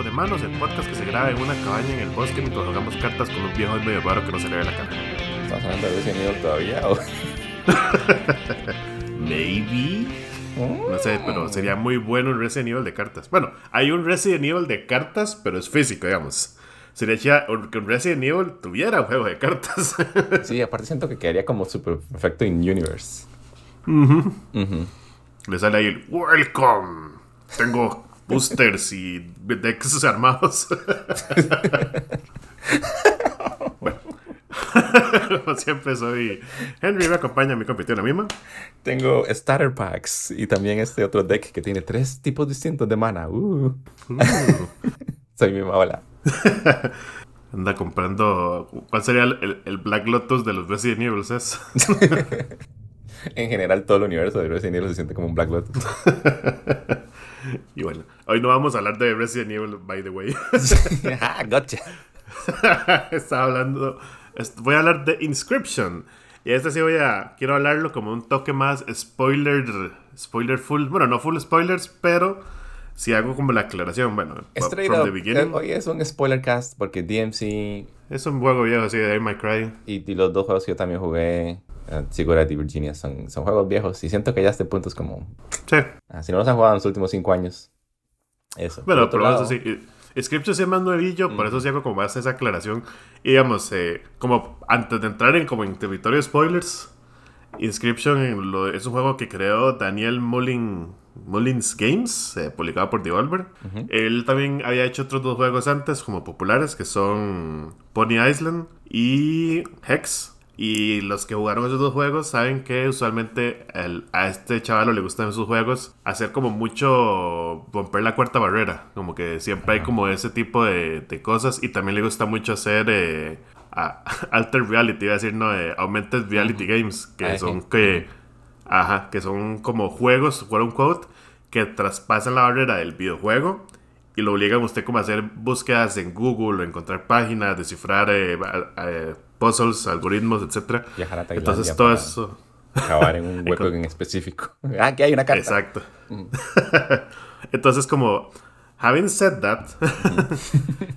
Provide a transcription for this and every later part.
de Manos, el podcast que se graba en una cabaña en el bosque mientras jugamos cartas con un viejo medio raro que no se le ve la cara. ¿Estamos hablando de Resident Evil todavía? o? Maybe. No sé, pero sería muy bueno un Resident Evil de cartas. Bueno, hay un Resident Evil de cartas, pero es físico, digamos. Sería chida que un Resident Evil tuviera un juego de cartas. Sí, aparte siento que quedaría como super perfecto in universe. Le sale ahí el Welcome. Tengo boosters y decks armados. bueno. Como siempre soy Henry, me acompaña mi competición la misma. Tengo starter packs y también este otro deck que tiene tres tipos distintos de mana. Uh. Soy mi hola. Anda comprando. ¿Cuál sería el, el Black Lotus de los Resident Evil? ¿es? en general, todo el universo de Resident Evil se siente como un Black Lotus. y bueno, hoy no vamos a hablar de Resident Evil, by the way. ah, gotcha. Estaba hablando. Voy a hablar de Inscription. Y este sí voy a. Quiero hablarlo como un toque más spoiler. Spoiler full. Bueno, no full spoilers, pero si hago como la aclaración, bueno, Straight from the beginning. Hoy es un spoiler cast porque DMC. Es un juego viejo así de My Cry. Y, y, los dos juegos que yo también jugué, Sigurd y Virginia, son, son juegos viejos. Y siento que ya este punto es como. Sí. Ah, si no los han jugado en los últimos cinco años. Eso. Bueno, pero lado, eso sí. Scripture es más nuevillo, mm. por eso sí hago como más esa aclaración. Y digamos, eh, como antes de entrar en como en territorio spoilers, Inscription lo, es un juego que creó Daniel Mullin, Mullins Games, eh, publicado por Devolver. Él también había hecho otros dos juegos antes como populares, que son Pony Island y Hex. Y los que jugaron esos dos juegos saben que usualmente a este chaval le gustan esos juegos hacer como mucho romper la cuarta barrera. Como que siempre hay como ese tipo de, cosas. Y también le gusta mucho hacer eh, alter reality, iba a decir, no, eh, augmented reality games. Que son que, ajá, que son como juegos, quote, que traspasan la barrera del videojuego y lo obligan a usted como a hacer búsquedas en Google, encontrar páginas, descifrar eh, eh, puzzles, algoritmos, etc. Entonces todo eso... Acabar en un hueco en específico. Ah, que hay una carta. Exacto. Entonces como... Having said that,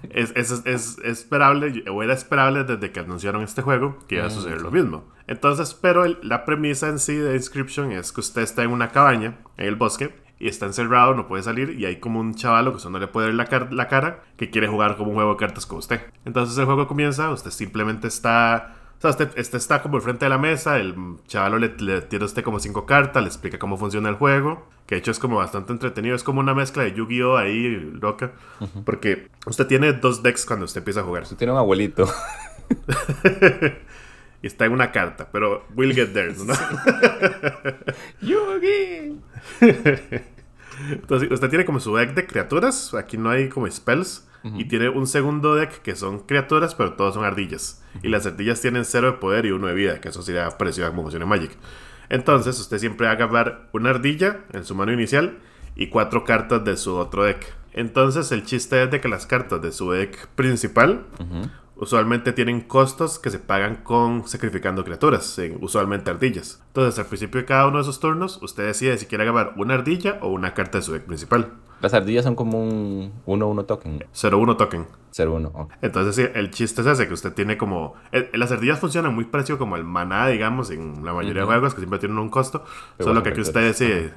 es, es, esperable, o era esperable desde que anunciaron este juego que iba a mm, suceder lo mismo. Entonces, pero la premisa en sí de Inscription es que usted está en una cabaña en el bosque y está encerrado, no puede salir y hay como un chavalo que usted no le puede ver la, la cara que quiere jugar como un juego de cartas con usted. Entonces el juego comienza, usted simplemente está... O sea, usted, este está como al frente de la mesa, el chavalo le, le tira a usted como cinco cartas, le explica cómo funciona el juego, que de hecho es como bastante entretenido, es como una mezcla de Yu-Gi-Oh ahí, loca, porque usted tiene dos decks cuando usted empieza a jugar. Usted tiene un abuelito. y está en una carta, pero we'll get there, ¿no? Yugi. Entonces, usted tiene como su deck de criaturas, aquí no hay como spells, y tiene un segundo deck que son criaturas, pero todas son ardillas. Y las ardillas tienen cero de poder y uno de vida, que eso sería parecido a como funciona Magic. Entonces, usted siempre va a agarrar una ardilla en su mano inicial y cuatro cartas de su otro deck. Entonces, el chiste es de que las cartas de su deck principal usualmente tienen costos que se pagan con sacrificando criaturas, usualmente ardillas. Entonces, al principio de cada uno de esos turnos, usted decide si quiere agarrar una ardilla o una carta de su deck principal. Las ardillas son como un 1-1 token. 0-1 token. 0-1, Entonces, sí, el chiste es ese, que usted tiene como... Eh, las ardillas funcionan muy parecido como el maná, digamos, en la mayoría de juegos, que siempre tienen un costo. solo que aquí usted decide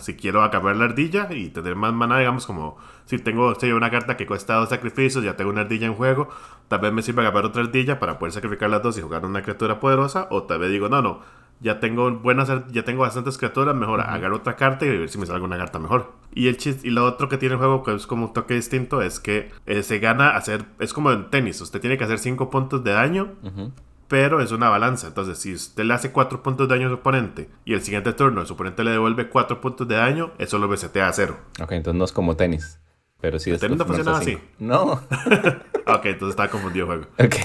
si quiero acabar la ardilla y tener más mana, digamos, como si tengo una carta que cuesta dos sacrificios, ya tengo una ardilla en juego, tal vez me sirve acabar otra ardilla para poder sacrificar las dos y jugar una criatura poderosa, o tal vez digo, no, no, ya tengo buenas, ya tengo bastantes criaturas, mejor agarrar otra carta y ver si me sale una carta mejor. Y el chiste, y lo otro que tiene el juego, que es como un toque distinto, es que eh, se gana hacer, es como en tenis, usted tiene que hacer 5 puntos de daño pero es una balanza. Entonces, si usted le hace 4 puntos de daño a su oponente y el siguiente turno su oponente le devuelve 4 puntos de daño, eso lo resetea a cero. Ok, entonces no es como tenis. Pero sí es tenis no funciona así. No. ok, entonces está confundido el juego. Ok.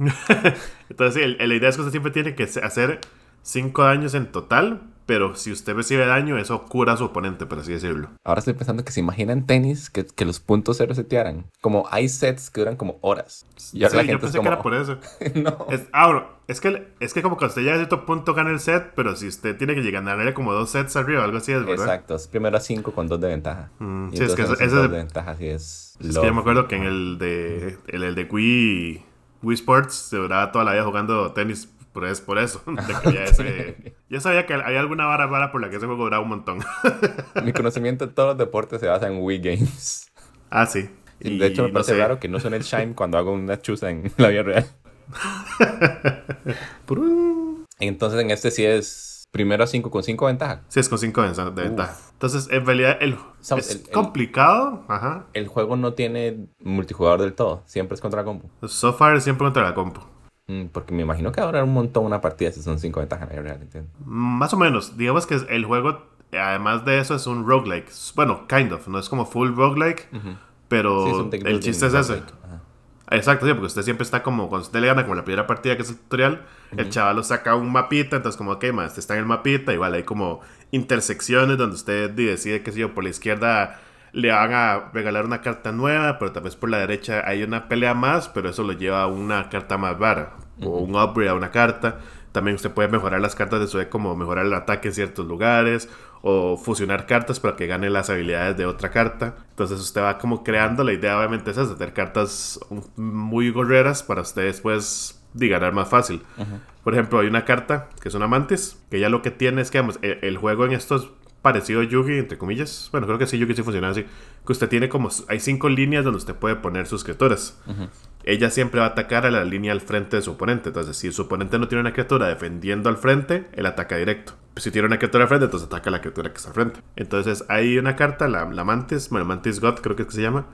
entonces, sí, la idea es que usted siempre tiene que hacer 5 daños en total pero si usted recibe daño, eso cura a su oponente, por así decirlo. Ahora estoy pensando que se imaginan tenis que, que los puntos se resetearan. Como hay sets que duran como horas. Y ahora sí, yo pensé que era por eso. no. Es, ah, es que, es que como que usted llega a cierto punto gana el set, pero si usted tiene que llegar a ganarle como dos sets arriba, algo así es, ¿verdad? Exacto, es primero a cinco con dos de ventaja. Mm, sí, es que ese de ventaja sí es... Es que yo me acuerdo que en el de, el, el de Wii, Wii Sports se duraba toda la vida jugando tenis por, es, por eso. Yo sabía que había alguna vara vara por la que ese juego duraba un montón. Mi conocimiento de todos los deportes se basa en Wii Games. Ah, sí. Y de hecho, me parece raro que no suene el Shine cuando hago una chuza en la vida real. Entonces, en este sí es primero a 5 con 5 ventaja. Sí, es con 5 de ventaja. Entonces, en realidad, el, es complicado. Ajá. El juego no tiene multijugador del todo. Siempre es contra la compu. So far, siempre contra la compu. Mm, porque me imagino que ahora un montón una partida si son 5 ventajas. Más o menos. Digamos que el juego, además de eso, es un roguelike. Bueno, kind of. No es como full roguelike. Pero el chiste es ese. Exacto, sí, porque usted siempre está como, cuando usted le gana como la primera partida que es el tutorial, el chaval lo saca un mapita, entonces como, ok, más, está en el mapita, igual hay como intersecciones donde usted decide, qué sé yo, por la izquierda le van a regalar una carta nueva, pero tal vez por la derecha hay una pelea más, pero eso lo lleva a una carta más vara, o un upgrade a una carta. También usted puede mejorar las cartas de su deck, como mejorar el ataque en ciertos lugares, o fusionar cartas para que gane las habilidades de otra carta. Entonces usted va como creando, la idea obviamente es hacer cartas muy gorreras para usted después de ganar más fácil. Por ejemplo, hay una carta que es una mantis, que ya lo que tiene es que el, el, juego en estos parecido a Yugi, entre comillas. Bueno, creo que sí, Yugi sí funciona así. Que usted tiene como. Hay cinco líneas donde usted puede poner sus criaturas. Ella siempre va a atacar a la línea al frente de su oponente. Entonces, si su oponente no tiene una criatura defendiendo al frente, él ataca directo. Si tiene una criatura al frente, entonces ataca a la criatura que está al frente. Entonces, hay una carta, la, la Mantis, bueno, Mantis God, creo que es que se llama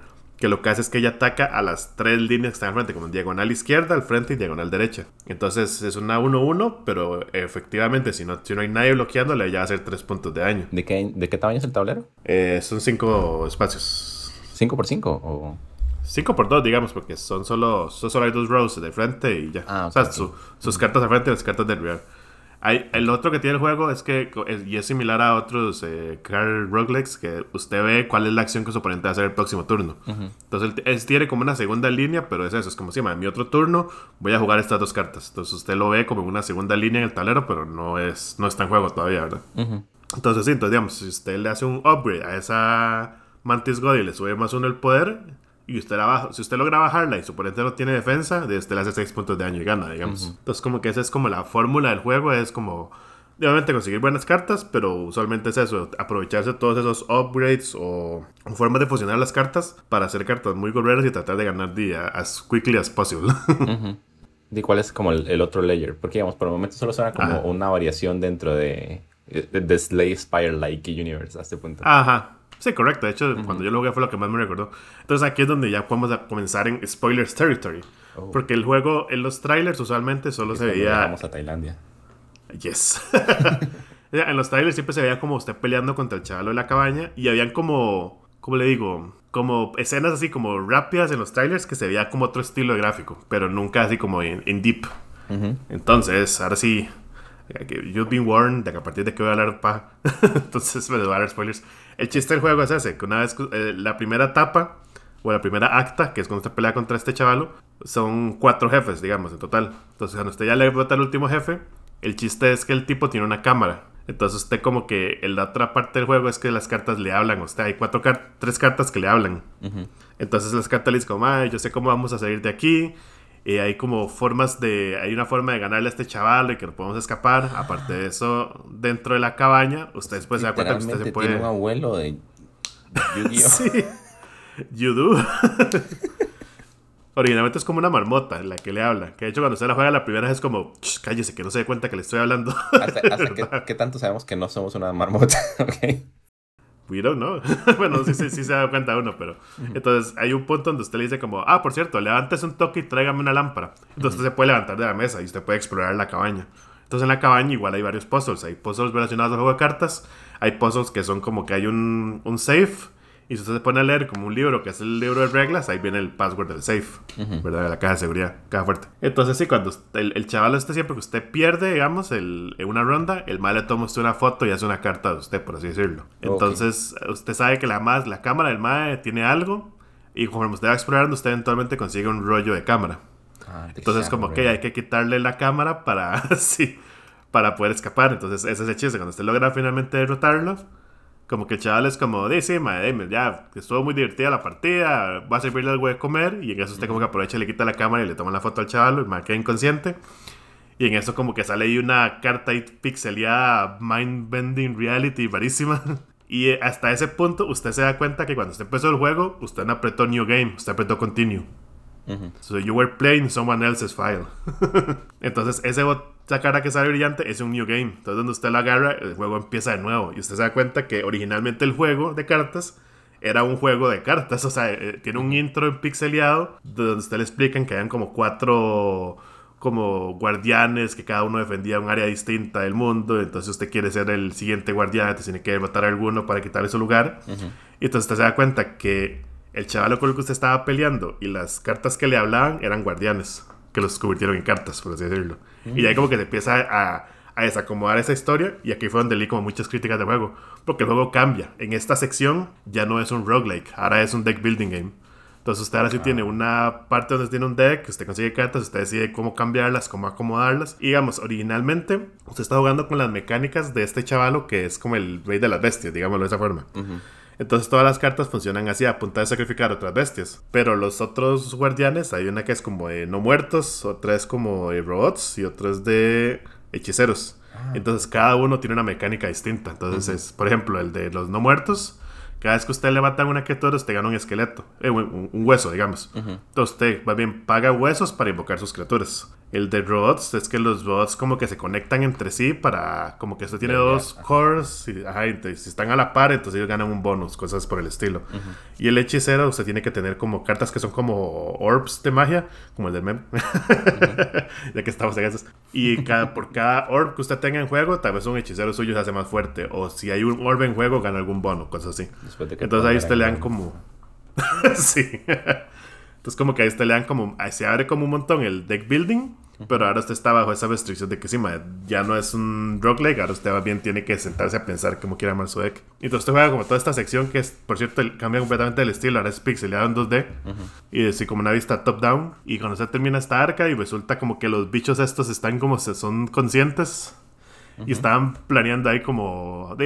que lo que hace es que ella ataca a las tres líneas que están al frente, como en diagonal izquierda, al frente y diagonal derecha. Entonces es una 1-1, pero efectivamente, si no, si no hay nadie bloqueándole, ella va a hacer tres puntos de daño. ¿De qué, de qué tamaño es el tablero? Eh, son cinco espacios. ¿5 por 5 o...? 5 por 2, digamos, porque son solo, son solo hay dos rows de frente y ya. Ah, o sea, sus cartas al frente y las cartas del el otro que tiene el juego es que, y es similar a otros eh, Card Roguelikes, que usted ve cuál es la acción que su oponente va a hacer el próximo turno. Entonces, él, tiene como una segunda línea, pero es eso, es como si en mi otro turno voy a jugar estas dos cartas. Entonces, usted lo ve como una segunda línea en el tablero, pero no, es, no está en juego todavía, ¿verdad? Entonces, sí, entonces, digamos, si usted le hace un upgrade a esa Mantis God y le sube más uno el poder, y usted la baja, si usted logra bajarla y su oponente no tiene defensa, usted le hace 6 puntos de daño y gana, digamos. Entonces, como que esa es como la fórmula del juego, es como, obviamente conseguir buenas cartas, pero usualmente es eso, aprovecharse de todos esos upgrades o, formas de fusionar las cartas para hacer cartas muy gorreras y tratar de ganar día as quickly as possible. ¿Y cuál es como el, otro layer? Porque, digamos, por el momento solo suena como una variación dentro de, de, Slay Spire Like Universe a este punto. Ajá. Sí, correcto. De hecho, cuando yo lo jugué fue lo que más me recordó. Entonces aquí es donde ya podemos comenzar en Spoilers Territory. Oh. Porque el juego, en los trailers usualmente solo se veía... Vamos a Tailandia. Yes. en los trailers siempre se veía como usted peleando contra el chaval de la cabaña y habían como, ¿cómo le digo? Como escenas así como rápidas en los trailers que se veía como otro estilo de gráfico, pero nunca así como en, deep. Entonces, ahora sí, You've been warned de que a partir de que voy a hablar pa. Entonces me voy a dar spoilers. El chiste del juego es ese: que una vez eh, la primera etapa o la primera acta, que es cuando usted pelea contra este chavalo, son cuatro jefes, digamos, en total. Entonces, cuando usted ya le vota al último jefe, el chiste es que el tipo tiene una cámara. Entonces, usted, como que en la otra parte del juego es que las cartas le hablan. O sea, hay cuatro tres cartas que le hablan. Entonces, las cartas le dicen, como, yo sé cómo vamos a salir de aquí y hay como formas de. Hay una forma de ganarle a este chaval y que no podemos escapar. Aparte de eso, dentro de la cabaña, usted después se da cuenta que usted se puede. Tiene un abuelo de Yu-Gi-Oh! sí. You Originalmente es como una marmota la que le habla. Que de hecho, cuando usted la juega la primera vez es como, cállese, que no se dé cuenta que le estoy hablando. ¿Hasta, qué, tanto sabemos que no somos una marmota? ok. We don't know. bueno, sí, sí, sí, se da cuenta uno, pero. Entonces, hay un punto donde usted le dice, como, ah, por cierto, levántese un toque y tráigame una lámpara. Entonces, usted se puede levantar de la mesa y usted puede explorar la cabaña. Entonces, en la cabaña igual hay varios puzzles. Hay puzzles relacionados al juego de cartas. Hay puzzles que son como que hay un, un safe Y si usted se pone a leer como un libro, que es el libro de reglas, ahí viene el password del safe, ¿verdad? De la caja de seguridad, caja fuerte. Entonces, sí, cuando el, el chaval este siempre que usted pierde, digamos, el, en una ronda, el mal le toma usted una foto y hace una carta de usted, por así decirlo. Entonces, usted sabe que la, más, la cámara del MAE tiene algo, y conforme usted va explorando, usted eventualmente consigue un rollo de cámara. Ah, Entonces, como que hay que quitarle la cámara para, sí, para poder escapar. Entonces, ese es el chiste. Cuando usted logra finalmente derrotarlo, como que el chaval es como, dice, madre, ya estuvo muy divertida la partida, va a servirle algo de comer. Y en eso usted, como que aprovecha, le quita la cámara y le toma la foto al chaval, el man queda inconsciente. Y en eso, como que sale ahí una carta ahí pixelada, mind-bending reality, rarísima. Y hasta ese punto, usted se da cuenta que cuando usted empezó el juego, usted no apretó New Game, usted apretó Continue. So you were playing someone else's file. Entonces, ese esa cara que sale brillante es un new game. Entonces, donde usted la agarra, el juego empieza de nuevo. Y usted se da cuenta que originalmente el juego de cartas era un juego de cartas. O sea, eh, tiene un intro pixeleado donde usted le explican que hayan como cuatro como guardianes que cada uno defendía un área distinta del mundo. Entonces usted quiere ser el siguiente guardián, entonces tiene que matar a alguno para quitarle su lugar. Y entonces usted se da cuenta que el chaval con el que usted estaba peleando y las cartas que le hablaban eran guardianes, que los convirtieron en cartas, por así decirlo. Y ahí como que se empieza a, a, desacomodar esa historia y aquí fue donde leí como muchas críticas del juego, porque el juego cambia. En esta sección ya no es un roguelike, ahora es un deck building game. Entonces usted ahora sí tiene una parte donde tiene un deck, usted consigue cartas, usted decide cómo cambiarlas, cómo acomodarlas. Y digamos, originalmente usted está jugando con las mecánicas de este chavalo que es como el rey de las bestias, digámoslo de esa forma. Entonces todas las cartas funcionan así, a punta de sacrificar otras bestias. Pero los otros guardianes, hay una que es como de no muertos, otra es como de robots y otra es de hechiceros. Ah. Entonces cada uno tiene una mecánica distinta. Entonces es, por ejemplo, el de los no muertos. Cada vez que usted levanta una criatura, usted gana un esqueleto, eh, un, hueso, digamos. Entonces usted, más bien, paga huesos para invocar sus criaturas. El de robots es que los robots como que se conectan entre sí para... Como que usted tiene dos cores y, ajá, si están a la par, entonces ellos ganan un bonus, cosas por el estilo. Y el hechicero, usted tiene que tener como cartas que son como orbs de magia, como el del meme. ya que estamos en esas. Y cada, por cada orb que usted tenga en juego, tal vez un hechicero suyo se hace más fuerte. O si hay un orb en juego, gana algún bono, cosas así. Entonces ahí usted le dan como... sí. Entonces como que ahí usted le dan como... Se abre como un montón el deck building pero ahora usted está bajo esa restricción de que sí, ya no es un roguelike, ahora usted más bien tiene que sentarse a pensar cómo quiere armar su deck. Y entonces usted juega como toda esta sección que es, por cierto, cambia completamente el estilo, ahora es pixelado en 2D y así como una vista top-down. Y cuando usted termina esta arca y resulta como que los bichos estos están como se son conscientes y estaban planeando ahí como...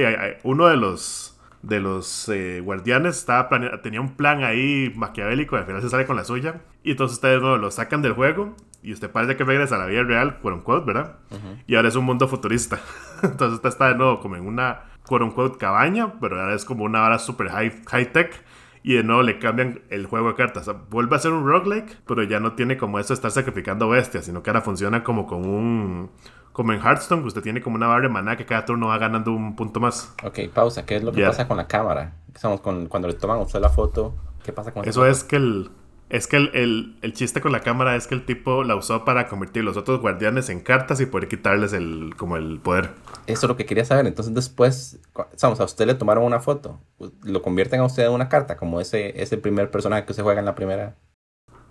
uno de los de los eh, guardianes estaba tenía un plan ahí maquiavélico y al final se sale con la suya. Y entonces ustedes no, lo sacan del juego y usted parece que regresa a la vida real, quote unquote, ¿verdad? Y ahora es un mundo futurista. entonces usted está de nuevo como en una, quote unquote, cabaña, pero ahora es como una hora super high, high tech. Y de nuevo le cambian el juego de cartas. vuelve a ser un roguelike, pero ya no tiene como eso de estar sacrificando bestias, sino que ahora funciona como con un como en Hearthstone, que usted tiene como una barra de maná que cada turno va ganando un punto más. Ok, pausa. ¿Qué es lo que pasa con la cámara? Estamos con, cuando le toman a usted la foto, ¿qué pasa con Eso es que el... Es que el, el, chiste con la cámara es que el tipo la usó para convertir los otros guardianes en cartas y poder quitarles el, como el poder. Eso es lo que quería saber. Entonces después, vamos, a usted le tomaron una foto. Lo convierten a usted en una carta, como ese, ese primer personaje que usted juega en la primera.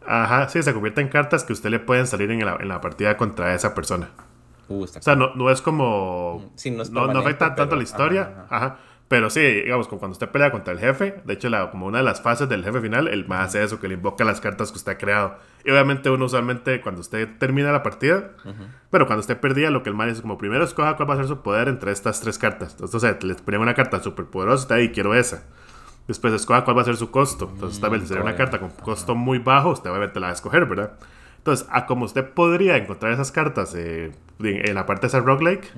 Ajá, sí, se convierte en cartas que usted le pueden salir en la, en la partida contra esa persona. Uh, o sea, no, no es como. no, no, afecta tanto la historia. Ajá, Pero sí, digamos, como cuando usted pelea contra el jefe, de hecho, la, como una de las fases del jefe final, el más hace eso, que le invoca las cartas que usted ha creado. Y obviamente, uno usualmente, cuando usted termina la partida, pero cuando usted perdía, lo que el man es como primero escoja cuál va a ser su poder entre estas tres cartas. Entonces, o sea, le ponen una carta súper poderosa y quiero esa. Después escoja cuál va a ser su costo. Entonces, tal vez sería una carta con costo muy bajo, usted obviamente la va a escoger, ¿verdad? Entonces, a como usted podría encontrar esas cartas eh, en la parte de ese roguelike,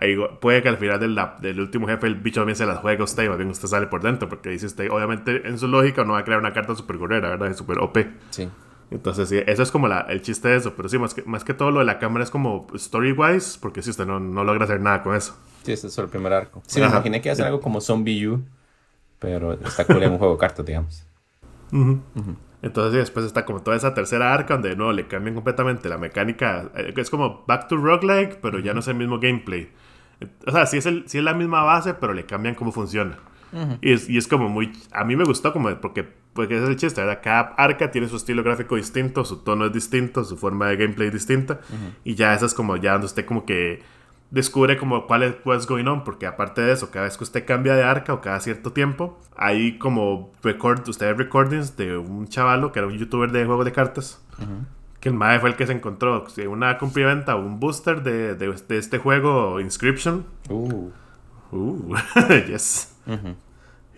ahí puede que al final del, del, último jefe el bicho también se las juega a usted y más bien usted sale por dentro, porque dice usted, obviamente en su lógica no va a crear una carta super gorrera, ¿verdad? Super OP. Sí. Entonces, sí, eso es como la, el chiste de eso. Pero sí, más que, más que todo lo de la cámara es como story-wise, porque si usted no, no, logra hacer nada con eso. Sí, ese es el primer arco. Sí, me imaginé que iba a ser algo como Zombie U, pero está cool en un juego de cartas, digamos. Entonces después está como toda esa tercera arca donde no le cambian completamente la mecánica. Eh, es como Back to Roguelike, pero ya no es el mismo gameplay. O sea, sí es, el, sí es la misma base, pero le cambian cómo funciona. y, es, y es como muy... A mí me gustó como porque, porque es el chiste, ¿verdad? Cada arca tiene su estilo gráfico distinto, su tono es distinto, su forma de gameplay distinta. Y ya eso es como ya donde usted como que descubre como cuál es what's going on, porque aparte de eso, cada vez que usted cambia de arca o cada cierto tiempo, hay como record, usted recordings de un chavalo que era un youtuber de juegos de cartas. Que el MAE fue el que se encontró una compriventa o un booster de, de, este juego Inscription. Uh. Uh, yes.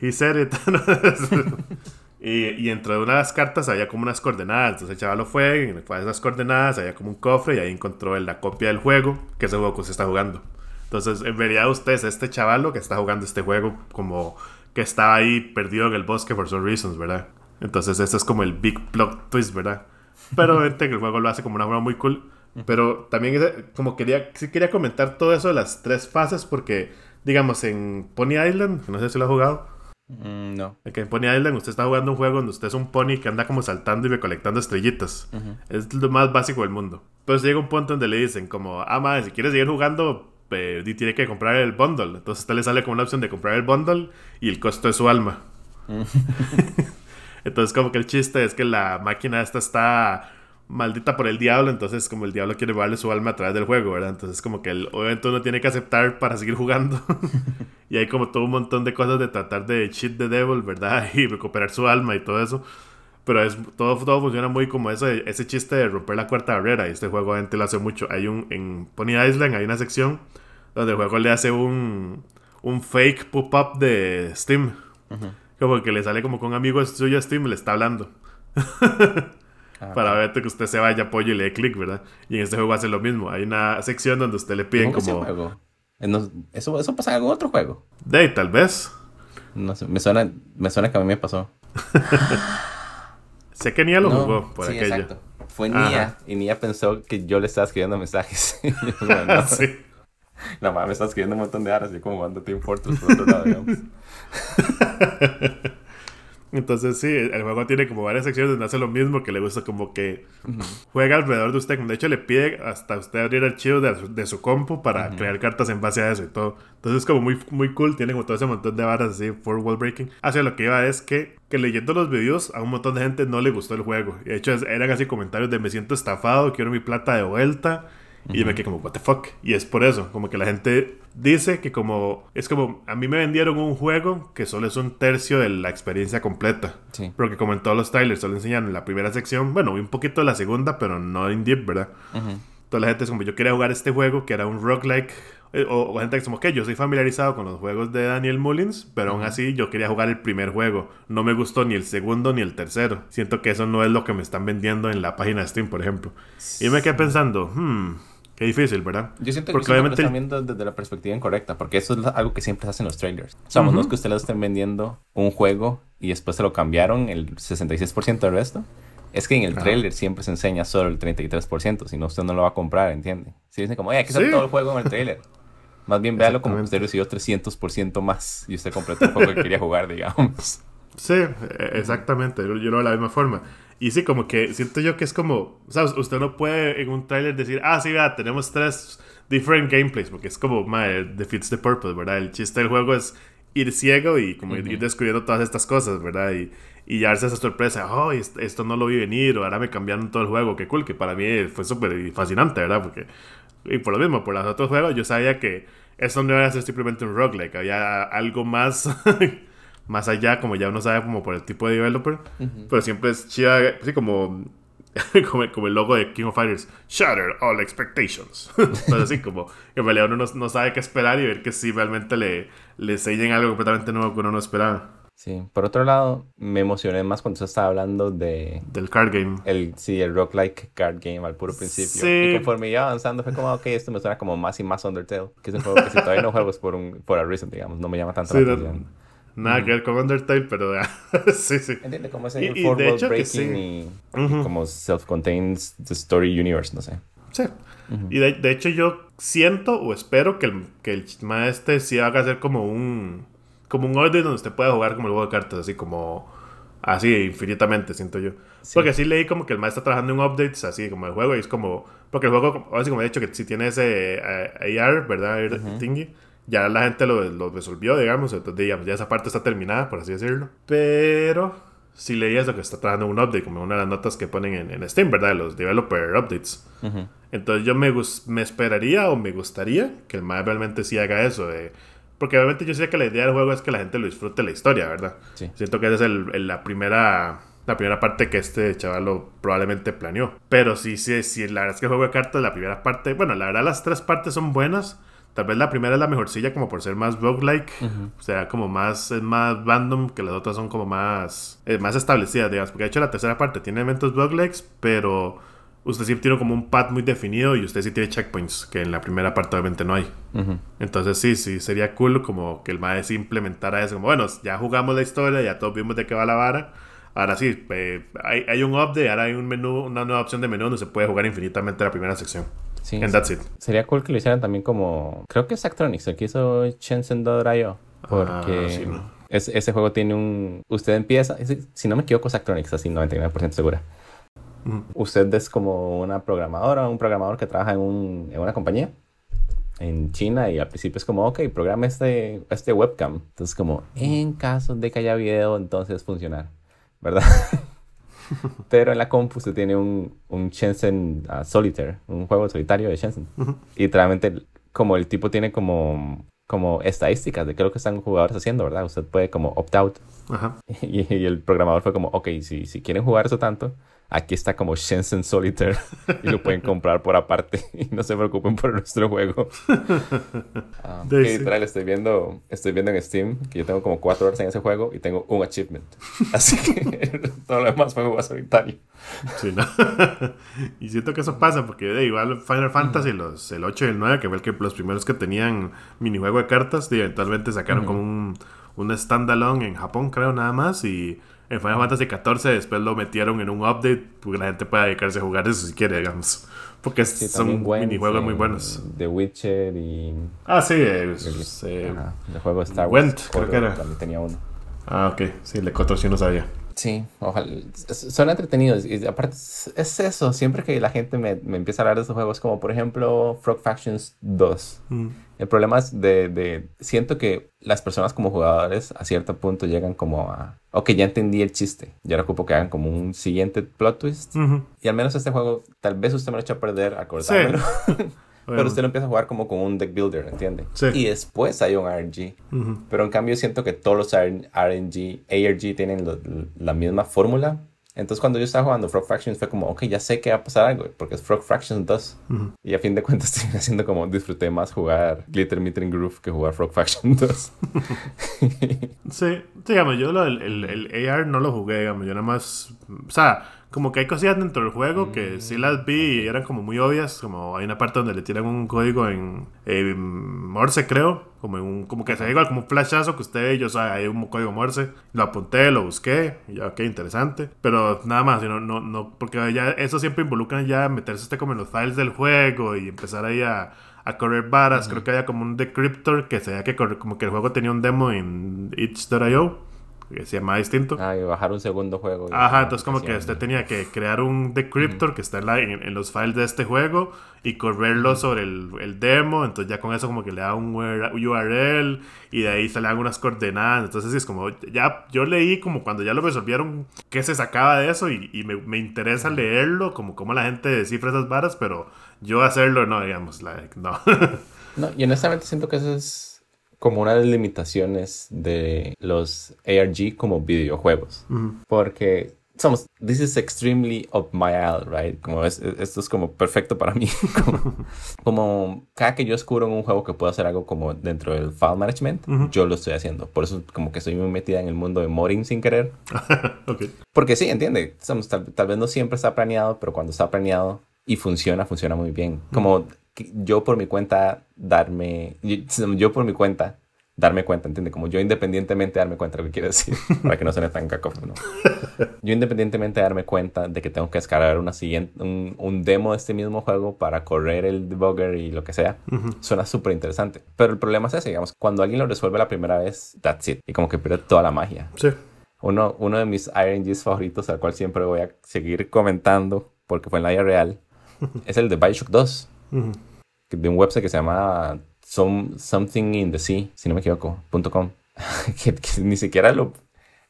He said it. y, y entre una de las cartas había como unas coordenadas. Entonces el chaval lo fue, y fue a esas coordenadas, había como un cofre y ahí encontró la copia del juego, que es el juego que se está jugando. Entonces, en realidad, usted es este chavalo que está jugando este juego como que estaba ahí perdido en el bosque por some reasons, ¿verdad? Entonces, este es como el big plot twist, ¿verdad? Pero obviamente el juego lo hace como una forma muy cool. Pero también, como quería, sí quería comentar todo eso de las tres fases porque digamos, en Pony Island, no sé si lo ha jugado. Mm, no. en Pony Island usted está jugando un juego donde usted es un pony que anda como saltando y recolectando estrellitas. Es lo más básico del mundo. Entonces llega un punto donde le dicen como, ah, madre, si quieres seguir jugando, eh, tiene que comprar el bundle. Entonces usted le sale como una opción de comprar el bundle y el costo es su alma. Entonces como que el chiste es que la máquina esta está maldita por el diablo, entonces como el diablo quiere llevarle su alma a través del juego, ¿verdad? Entonces como que el, obviamente uno tiene que aceptar para seguir jugando. y hay como todo un montón de cosas de tratar de cheat the devil, ¿verdad? Y recuperar su alma y todo eso. Pero es, todo, todo funciona muy como ese, ese chiste de romper la cuarta barrera. Y este juego obviamente lo hace mucho. Hay un, en Pony Island hay una sección donde el juego le hace un, un fake pop-up de Steam. Como que le sale como con un amigo suyo a Steam le está hablando. Ah, para ver que usted se vaya apoyo y le dé clic, ¿verdad? Y en este juego hace lo mismo. Hay una sección donde usted le piden como... Juego? Eh, ¿Eso, ¿Eso pasa en algún otro juego? De tal vez. No sé, me suena, me suena que a mí me pasó. sé que Nia lo jugó por sí, Exacto. Fue Nia y Nia pensó que yo le estaba escribiendo mensajes. no, sí. La mamá me estaba escribiendo un montón de horas y como jugando Team Fortress por otro lado, digamos. Entonces sí, el juego tiene como varias secciones donde hace lo mismo, que le gusta como que juega alrededor de usted. De hecho, le pide hasta usted abrir archivos de, de su compu para crear cartas en base a eso y todo. Entonces es como muy, muy cool, tiene como todo ese montón de varas así, for wall breaking. Hacia lo que iba es que, que leyendo los videos a un montón de gente no le gustó el juego. Y de hecho eran así comentarios de me siento estafado, quiero mi plata de vuelta. Y yo me quedé como, what the fuck. Y es por eso, como que la gente dice que como, es como, a mí me vendieron un juego que solo es un tercio de la experiencia completa. Sí. Porque como en todos los trailers solo enseñan en la primera sección, bueno, un poquito de la segunda, pero no in deep, ¿verdad? Toda la gente es como, yo quería jugar este juego que era un roguelike. Eh, o, gente que es como, que yo soy familiarizado con los juegos de Daniel Mullins, pero aún así yo quería jugar el primer juego. No me gustó ni el segundo ni el tercero. Siento que eso no es lo que me están vendiendo en la página de Steam, por ejemplo. Y me quedé pensando, hmm, Qué difícil, ¿verdad? Yo siento porque que obviamente... lo están viendo desde la perspectiva incorrecta, porque eso es algo que siempre se hace en los trailers. O sea, no es que ustedes estén vendiendo un juego y después se lo cambiaron el 66% del resto. Es que en el trailer siempre se enseña solo el 33%, si no usted no lo va a comprar, ¿entiende? Si dicen como, oye, aquí está todo el juego en el trailer. Más bien véalo como que usted recibió 300% más y usted completó el juego que quería jugar, digamos. Sí, e-, exactamente. Yo, yo lo veo de la misma forma. Y sí, como que siento yo que es como, o sea, usted no puede en un trailer decir, ah, sí, vea, tenemos tres different gameplays, porque es como, madre, defeats the purpose, ¿verdad? El chiste del juego es ir ciego y como ir descubriendo todas estas cosas, ¿verdad? Y, y darse esa sorpresa, oh, esto no lo vi venir, o ahora me cambiaron todo el juego, qué cool, que para mí fue súper fascinante, ¿verdad? Porque, y por lo mismo, por los otros juegos, yo sabía que esto no iba a ser simplemente un roguelike, había algo más más allá, como ya uno sabe como por el tipo de developer, pero siempre es chida, así como, como, el logo de King of Fighters, Shatter all expectations. Entonces así como, en realidad uno no, sabe qué esperar y ver que si realmente le, le sellen algo completamente nuevo que uno no esperaba. Sí, por otro lado, me emocioné más cuando se estaba hablando de... Del card game. El, sí, el roguelike card game al puro principio. Sí. Y conforme iba avanzando fue como, ok, esto me suena como más y más Undertale. Que es un juego que si todavía no juego es por, un, por a reason, digamos. No me llama tanto la atención. Nada que ver con Undertale, pero sí, sí. Entiende cómo es el y, de hecho breaking y, como self-contained the story universe, no sé. Sí. Y de, de, hecho yo siento o espero que el, que el maestro sí haga hacer como un como un orden donde usted pueda jugar como el juego de cartas, así como así infinitamente, siento yo. Porque así leí como que el maestro está trabajando en updates, así como el juego, y es como porque el juego, así como he dicho que si tiene ese eh, AR, ¿verdad? Thingy ya la gente lo, lo resolvió, digamos, entonces digamos, ya esa parte está terminada, por así decirlo. Pero si leías lo que está trabajando un update, como una de las notas que ponen en, en Steam, ¿verdad? Los developer updates. Entonces yo me, me esperaría o me gustaría que el MAE realmente sí haga eso. porque obviamente yo sé que la idea del juego es que la gente lo disfrute la historia, ¿verdad? Siento que esa es el, la primera la primera parte que este chaval probablemente planeó. Pero sí, sí, sí, la verdad es que el juego de cartas, la primera parte, bueno, la verdad las tres partes son buenas. Tal vez la primera es la mejorcilla como por ser más roguelike. O sea, como más, es más random, que las otras son como más, eh, más establecidas, digamos. Porque de hecho la tercera parte tiene elementos roguelikes, pero usted sí tiene como un path muy definido y usted sí tiene checkpoints, que en la primera parte obviamente no hay. Entonces sí, sí, sería cool como que el maestro implementara eso. Como, bueno, ya jugamos la historia, ya todos vimos de qué va la vara. Ahora sí, eh, hay, hay, un update, ahora hay un menú, una nueva opción de menú donde se puede jugar infinitamente la primera sección. Sí. And that's it. Sería cool que lo hicieran también como. Creo que es Actronics, el que hizo Shenzhen.io. Porque ah, ese juego tiene un. Usted empieza. Si no me equivoco, es Actronics, así 99% segura. Usted es como una programadora, un programador que trabaja en, un, en una compañía en China y al principio es como, ok, programa este, este webcam. Entonces como, en caso de que haya video, entonces funcionar, ¿verdad? Pero en la compu se tiene un, un Shenzhen uh, Solitaire, un juego solitario de Shenzhen. Y realmente, como el tipo tiene como, como estadísticas de qué es lo que están los jugadores haciendo, ¿verdad? Usted puede como opt out. Y, y, el programador fue como, ok, si, si quieren jugar eso tanto, Aquí está como Shenzhen Solitaire y lo pueden comprar por aparte y no se preocupen por nuestro juego. Um, literal, estoy viendo, estoy viendo en Steam que yo tengo como cuatro horas en ese juego y tengo un achievement. Así que todo lo demás fue juego solitario. Sí, ¿no? y siento que eso pasa porque de igual Final Fantasy, los, el 8 y el 9, que fue el que, los primeros que tenían minijuego de cartas, y eventualmente sacaron como un, un standalone en Japón, creo, nada más. Y en Final Fantasy XIV después lo metieron en un update porque la gente pueda dedicarse a jugar eso si quiere, digamos. Porque son minijuegos muy buenos. The Witcher y... Ah, sí. el, juego Star Wars. creo que era. También tenía uno. Ah, ok. Sí, el de Cotor sí no sabía. Sí, ojalá. Son entretenidos. Y aparte, es eso. Siempre que la gente me, me empieza a hablar de estos juegos, como por ejemplo Frog Factions 2. Mm. El problema es de, de, Siento que las personas como jugadores a cierto punto llegan como a. Ok, ya entendí el chiste. Ya no ocupo que hagan como un siguiente plot twist. Y al menos este juego, tal vez usted me lo echa a perder acordármelo. Sí. Pero usted lo empieza a jugar como con un deck builder, ¿entiende? Sí. Y después hay un RNG. Pero en cambio siento que todos los RNG, ARG tienen la misma fórmula. Entonces cuando yo estaba jugando Frog Fractions fue como, ok, ya sé que va a pasar algo, porque es Frog Fractions 2. Y a fin de cuentas estoy haciendo como disfruté más jugar Glitter Meter Groove que jugar Frog Fractions 2. sí, digamos, yo el, el, AR no lo jugué, digamos, yo nada más, o sea, como que hay cosillas dentro del juego que sí las vi y eran como muy obvias. Como hay una parte donde le tiran un código en, Morse, creo. Como, un, como que se igual como un flashazo que usted, yo, o sea, hay un código Morse. Lo apunté, lo busqué. Y ya, ok, interesante. Pero nada más, no, no, no, porque ya eso siempre involucra ya meterse este como en los files del juego y empezar ahí a a correr varas. Creo que había como un decryptor que se que como que el juego tenía un demo en itch.io que se llama distinto. Ah, y bajar un segundo juego. Ajá, entonces como que usted tenía que crear un decryptor que está en, en, los files de este juego y correrlo sobre el, el, demo, entonces ya con eso como que le da un URL y de ahí salen algunas coordenadas, entonces es como, ya yo leí como cuando ya lo resolvieron qué se sacaba de eso y, y me, me, interesa leerlo, como cómo la gente descifra esas varas, pero yo hacerlo no, digamos, like, no. no, y honestamente siento que eso es como una de las limitaciones de los ARG como videojuegos. Porque somos, this is extremely up my alley, right? Como esto es como perfecto para mí. como, cada que yo descubro en un juego que puedo hacer algo como dentro del file management, yo lo estoy haciendo. Por eso como que estoy muy metida en el mundo de modding sin querer. Porque sí, entiende, somos, tal, vez no siempre está planeado, pero cuando está planeado y funciona, funciona muy bien. Como yo por mi cuenta darme, yo por mi cuenta darme cuenta, ¿entiende? Como yo independientemente darme cuenta de lo que quiere decir, para que no suene tan cacófono. Yo independientemente darme cuenta de que tengo que descargar una siguiente, un, demo de este mismo juego para correr el debugger y lo que sea, suena súper interesante. Pero el problema es ese, digamos, cuando alguien lo resuelve la primera vez, that's it. Y como que pierde toda la magia. Sí. Uno, uno de mis RNGs favoritos, al cual siempre voy a seguir comentando, porque fue en la vida real, es el de Bioshock 2. De un website que se llama some, Something in the Sea, si no me equivoco, .com, que, que ni siquiera lo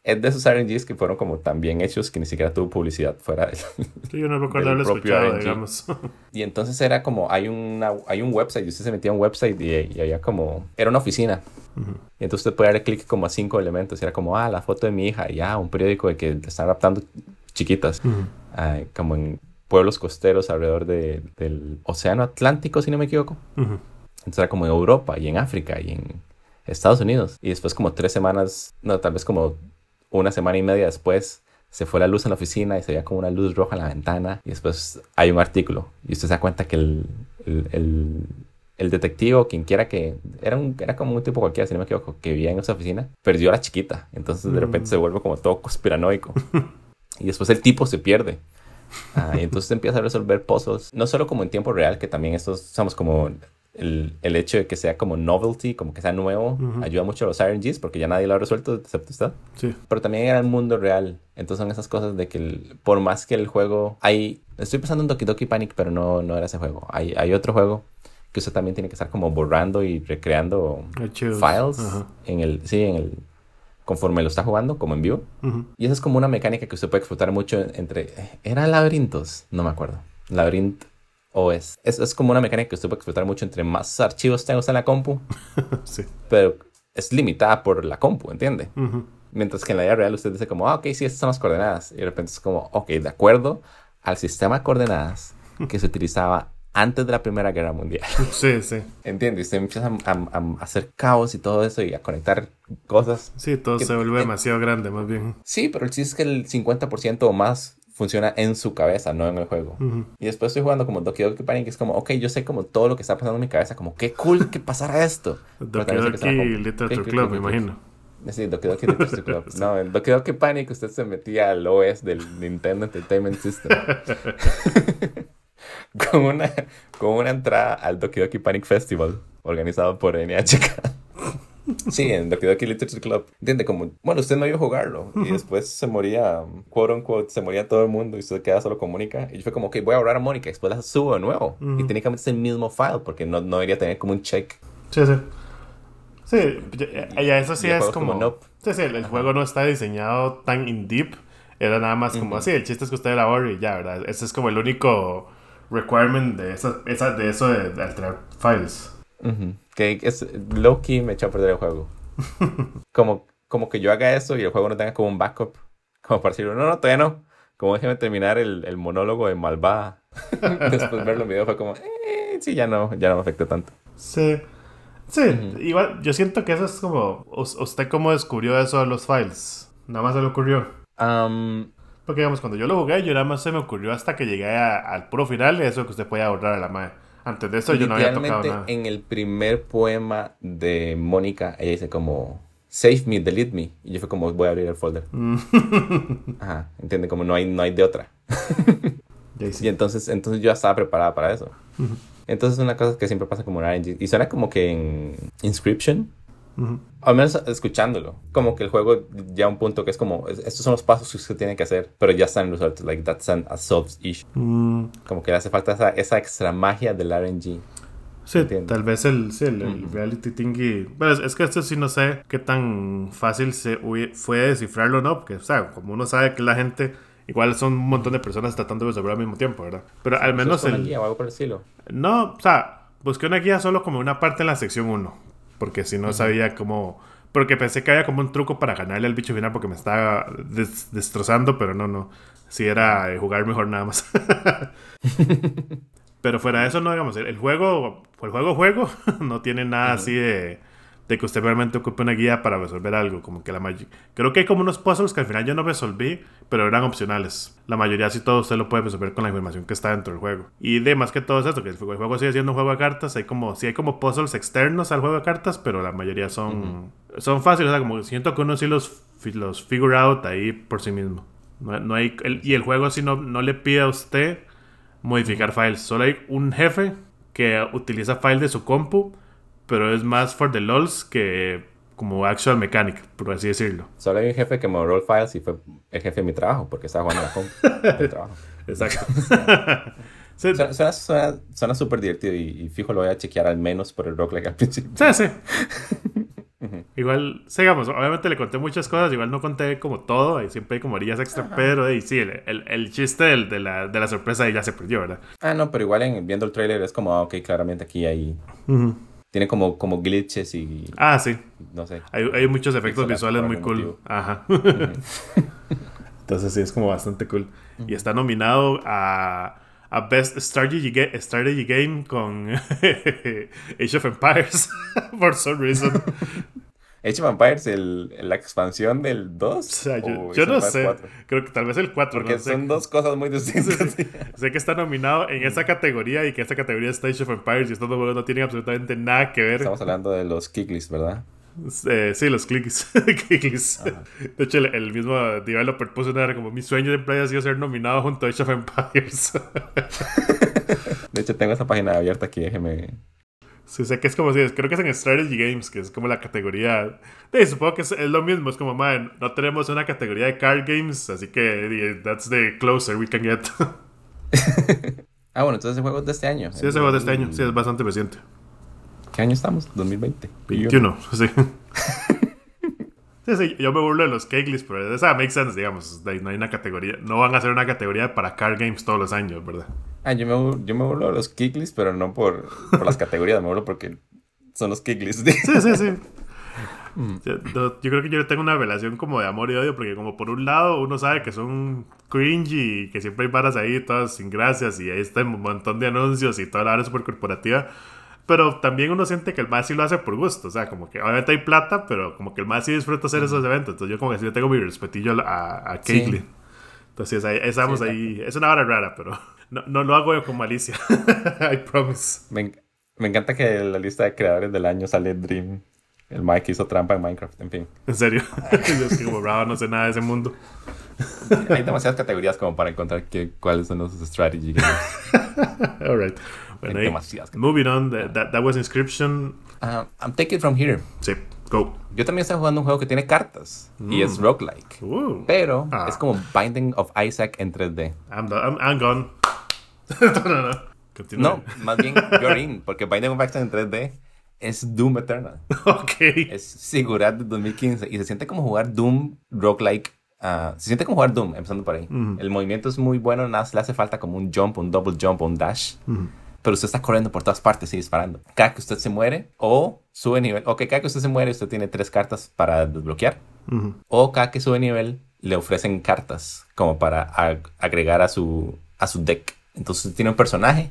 es de esos RNGs que fueron como tan bien hechos que ni siquiera tuvo publicidad fuera de sí, yo no recuerdo haberlo escuchado, digamos. Y entonces era como, hay, una, hay un website, y usted se metía a un website y, y había como, era una oficina. Y entonces usted puede darle clic como a cinco elementos. Y era como, ah, la foto de mi hija, y ya, un periódico de que están raptando chiquitas, como en pueblos costeros alrededor de, del Océano Atlántico, si no me equivoco. Entonces era como en Europa y en África y en Estados Unidos. Y después como tres semanas, no, tal vez como una semana y media después se fue la luz en la oficina y se veía como una luz roja en la ventana y después hay un artículo y usted se da cuenta que el, el, el, detective o quien quiera que era, un, era como un tipo cualquiera, si no me equivoco, que vivía en esa oficina, perdió a la chiquita. Entonces de repente se vuelve como todo conspiranoico. y después el tipo se pierde. Ah, y entonces empieza a resolver puzzles, no solo como en tiempo real, que también estos, somos como el, el, hecho de que sea como novelty, como que sea nuevo, ayuda mucho a los RNGs porque ya nadie lo ha resuelto excepto usted. Sí. Pero también era el mundo real. Entonces son esas cosas de que por más que el juego... Hay, estoy pensando en Doki Doki Panic, pero no, no era ese juego. Hay, hay otro juego que usted también tiene que estar como borrando y recreando files en el... Sí, en el conforme lo está jugando, como en vivo. Y esa es como una mecánica que usted puede explotar mucho entre... ¿Era laberintos? No me acuerdo. Laberinto o es, es, como una mecánica que usted puede explotar mucho entre más archivos tenga en la compu. sí. Pero es limitada por la compu, ¿entiende? Mientras que en la vida real usted dice como, ah, ok, sí, estas son las coordenadas. Y de repente es como, ok, de acuerdo al sistema de coordenadas que se utilizaba antes de la Primera Guerra Mundial. Sí, sí. ¿Entiende? Y usted empieza a, hacer caos y todo eso y a conectar cosas. Sí, todo se vuelve demasiado grande, más bien. Sí, pero el sí es que el 50% o más funciona en su cabeza, no en el juego. Y después estoy jugando como Doki Doki Panic, que es como, ok, yo sé como todo lo que está pasando en mi cabeza, como, qué cool que pasara esto. Doki Doki Literature Club, me imagino. Sí, Doki Doki Literature Club. No, en Doki Doki Panic usted se metía al OS del Nintendo Entertainment System. con, una, con una entrada al Doki Doki Panic Festival, organizado por NHK. Sí, en Doki Doki Literature Club. Entiende, como, bueno, usted no iba a jugarlo. Y después se moría, quote unquote, se moría todo el mundo y usted queda solo con Mónica. Y yo fue como, ok, voy a ahorrar a Mónica. Después la subo de nuevo. Y técnicamente es el mismo file porque no, no debería tener como un check. Sí, sí. Sí, ya, eso sí es como. Sí, sí, el, juego no está diseñado tan in deep. Era nada más como así. El chiste es que usted la ahorre y ya, ¿verdad? Ese es como el único requirement de, esa, esa de eso de, de alterar files. Que es low-key me echó a perder el juego. como, como que yo haga eso y el juego no tenga como un backup. Como para decirlo, no, no, todavía no. Como déjeme terminar el, el monólogo de Malvada. Después verlo en video fue como, eh, sí, ya no, ya no me afecta tanto. Sí. Sí, igual yo siento que eso es como, ¿usted cómo descubrió eso de los files? Nada más se le ocurrió. Porque digamos, cuando yo lo jugué, yo nada más se me ocurrió hasta que llegué al puro final, eso que usted puede ahorrar a la madre. Antes de eso yo no había tocado nada. en el primer poema de Mónica, ella dice como save me, delete me. Y yo fue como voy a abrir el folder. Mm. Ajá, entiende, como no hay, no hay de otra. y entonces, entonces yo ya estaba preparada para eso. Entonces es una cosa que siempre pasa como en RNG. Y suena como que en Inscription al menos escuchándolo. Como que el juego ya a un punto que es como, estos son los pasos que usted tiene que hacer, pero ya están resueltos. Like, that's an, a issue. Mm. Como que le hace falta esa, esa extra magia del RNG. Sí, tal vez el, sí, el, reality thingy. Bueno, es, que esto sí no sé qué tan fácil se fue descifrarlo o no, porque, o sea, como uno sabe que la gente. Igual son un montón de personas tratando de resolver al mismo tiempo, ¿verdad? Pero al menos. el, guía o algo por el estilo? No, o sea, busqué una guía solo como una parte en la sección 1 porque si no sabía cómo... Porque pensé que había como un truco para ganarle al bicho final porque me estaba destrozando, pero no, no. Si era jugar mejor nada más. pero fuera de eso, no, digamos, el juego, el juego, juego, no tiene nada así de de que usted realmente ocupe una guía para resolver algo. Como que la Creo que hay como unos puzzles que al final yo no resolví, pero eran opcionales. La mayoría, si todo, usted lo puede resolver con la información que está dentro del juego. Y de más que todo es eso, que el juego sigue siendo un juego de cartas. Hay como, sí hay como puzzles externos al juego de cartas, pero la mayoría son, son fáciles. O sea, como siento que uno sí los, los figure out ahí por sí mismo. No, hay, y el juego así no, no le pide a usted modificar files. Solo hay un jefe que utiliza files de su compu pero es más for the lols que como actual mechanic, por así decirlo. Solo hay un jefe que me roll files y fue el jefe de mi trabajo, porque estaba jugando a la comp trabajo. Exacto. Sí, Suena, suena, suena- suena súper divertido y, y fijo lo voy a chequear al menos por el roguelike al principio. sí. sí. Igual, sigamos, obviamente le conté muchas cosas, igual no conté como todo, y siempre hay como orillas extra, pero y sí, el, el, el chiste del- de, la, de la sorpresa ahí ya se perdió, ¿verdad? Ah, no, pero igual en, viendo el trailer es como, ah, ok, claramente aquí hay... Tiene como, como glitches y Ah, sí. no sé. Hay, hay muchos efectos visuales por muy cool. motivo. Ajá. Entonces sí, es como bastante cool. Y está nominado a, a Best Strategy, Ga- Strategy Game con Age of Empires, for some reason. Age of Empires, el, la expansión del 2. O sea, yo, o yo Age no sé. 4? Creo que tal vez el 4. Porque no sé. son dos cosas muy distintas. Sé que está nominado en esa categoría y que esa categoría está Age of Empires y estos dos juegos no tienen absolutamente nada que ver. Estamos hablando de los Kiklis, ¿verdad? Eh, sí, los clicks. Clicks. De hecho, el, el mismo developer puso una como mi sueño de play ha sido ser nominado junto a Age of Empires. De hecho, tengo esa página abierta aquí, déjeme... sí, sé que es como si, creo que es en Strategy Games, que es como la categoría. Sí, supongo que es, es lo mismo, es como, man, no tenemos una categoría de card games, así que that's the closer we can get. Ah, bueno, entonces el juego es de este año. sí, ese juego de este año, sí, es bastante reciente. ¿Qué año estamos? 2020. 21, sí. Sí, sí, yo me burlo de los Keglis, pero esa makes sense, digamos. de No hay una categoría, no van a hacer una categoría para card games todos los años, ¿verdad? Ah, yo me, yo me burlo de los Kiklis, pero no por, por las categorías, me burlo porque son los Kiklis. Sí, sí, sí. Yo, creo que yo tengo una relación como de amor y odio, porque como por un lado uno sabe que son cringy y que siempre hay varas ahí todas sin gracias y ahí está un montón de anuncios y toda la hora súper corporativa. Pero también uno siente que el más sí lo hace por gusto. O sea, como que obviamente hay plata, pero como que el más sí disfruta hacer esos eventos. Entonces yo como que sí le tengo mi respetillo a, a Sí. Caitlyn. Entonces ahí estamos Sí, ahí. Es una vara rara, pero no, no lo hago yo con malicia. I promise. Me, me encanta que en la lista de creadores del año sale Dream. El Mike hizo trampa en Minecraft, en fin. En serio. Yo es que como bravo no sé nada de ese mundo. Hay demasiadas categorías como para encontrar que, cuáles son los strategy games. All right. Bueno, Hay ahí, demasiadas. moving on. That, that, that was Inscription. Ah, I'm Take It From Here. Sí, go. Yo también estoy jugando un juego que tiene cartas y es roguelike. Uh, Pero Ah. es como Binding of Isaac en 3D. I'm, done. I'm, I'm gone. no, no, no. Continúe. No, más bien you're in, porque Binding of Isaac en 3D es Doom Eternal. ok. Es Sigurat de 2015 y se siente como jugar Doom roguelike. ah, se siente como jugar Doom, empezando por ahí. El movimiento es muy bueno, nada más le hace falta como un jump, un double jump, un dash. Pero usted está corriendo por todas partes y disparando. Cada que usted se muere o sube nivel, ok, cada que usted se muere, usted tiene tres cartas para desbloquear. O cada que sube nivel, le ofrecen cartas como para ag- agregar a su, a su deck. Entonces usted tiene un personaje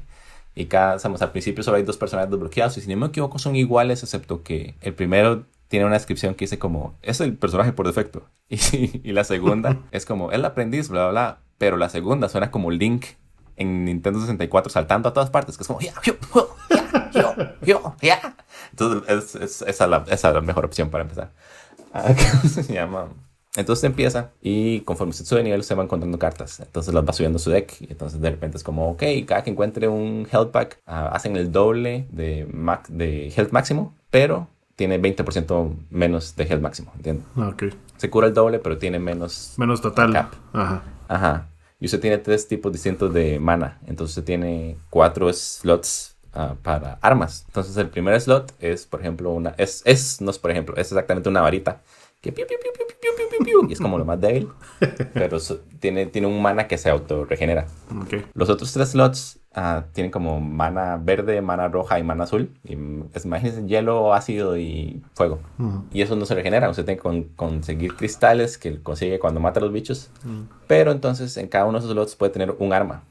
y cada, sabemos, al principio solo hay dos personajes desbloqueados y si no me equivoco son iguales, excepto que el primero tiene una descripción que dice como, es el personaje por defecto. Y, y la segunda es como, el aprendiz, bla, bla, bla. Pero la segunda suena como Link en Nintendo 64 saltando a todas partes, que es como, ya, yo, ya, yo, yo, ya. Entonces es, es- esa, es la, esa es la mejor opción para empezar. Ah, ¿Cómo se llama? Entonces empieza y conforme usted sube de nivel, usted va encontrando cartas. Entonces las va subiendo su deck. Y entonces de repente es como, ok, cada que encuentre un health pack, ah, hacen el doble de, max, de health máximo, pero tiene 20% menos de health máximo, ¿entiendes? Ok. Se cura el doble, pero tiene menos... Menos total. Cap. Ajá. Ajá. Y usted tiene tres tipos distintos de mana. Entonces usted tiene cuatro slots ah, para armas. Entonces el primer slot es, por ejemplo, una... Es, es, no es por ejemplo, es exactamente una varita. Que piu, piu, piu, y es como lo más débil. pero tiene, tiene un mana que se autorregenera. Okay. Los otros tres slots ah, tienen como mana verde, mana roja y mana azul. Y, mm, es, imagínense hielo, ácido y fuego. Ujú. Y eso no se regenera. Usted tiene que con- conseguir cristales que consigue cuando mata a los bichos. Pero entonces en cada uno de esos slots puede tener un arma.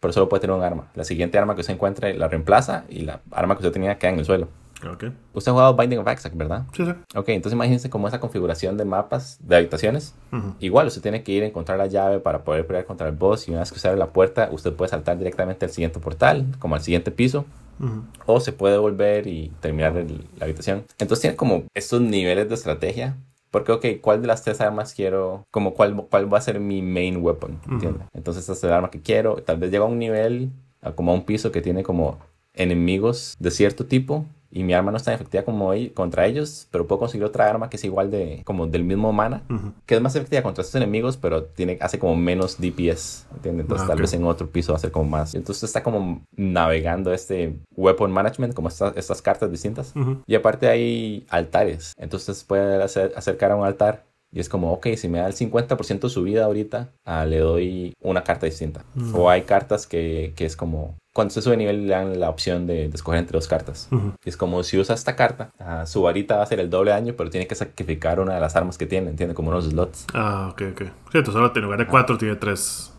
Pero solo puede tener un arma. La siguiente arma que usted encuentre la reemplaza y la arma que usted tenía queda en el suelo. Ok. Usted ha jugado Binding of Isaac, ¿verdad? Sí, sí. Ok, entonces imagínense como esa configuración de mapas de habitaciones. Ujú. Igual, usted tiene que ir a encontrar la llave para poder pelear contra el boss y una vez que usted abre la puerta, usted puede saltar directamente al siguiente portal, como al siguiente piso, Ujú. o se puede volver y terminar el- la habitación. Entonces tiene como estos niveles de estrategia. Porque, ok, ¿cuál de las tres armas quiero? Como, ¿cuál, cuál va a ser mi main weapon? ¿Entiendes? Entonces, esta es el arma que quiero. Tal vez llega a un nivel, a como a un piso que tiene como enemigos de cierto tipo y mi arma no está efectiva como contra ellos, pero puedo conseguir otra arma que es igual de, como del mismo mana, que es más efectiva contra estos enemigos, pero tiene, hace como menos DPS, ¿entiendes? Entonces ah, tal vez en otro piso va a ser como más. Entonces está como navegando este weapon management, como estas cartas distintas. Y aparte hay altares, entonces puede acercar a un altar y es como, ok, si me da el 50% subida ahorita, ah, le doy una carta distinta. O hay cartas que, que, es como, cuando se sube nivel le dan la opción de, escoger entre dos cartas. Y es como, si usa esta carta, ah, su varita va a ser el doble daño, pero tiene que sacrificar una de las armas que tiene, ¿entiende? Como unos slots. Ah, ok, ok. Sí, solo en lugar de cuatro tiene tres.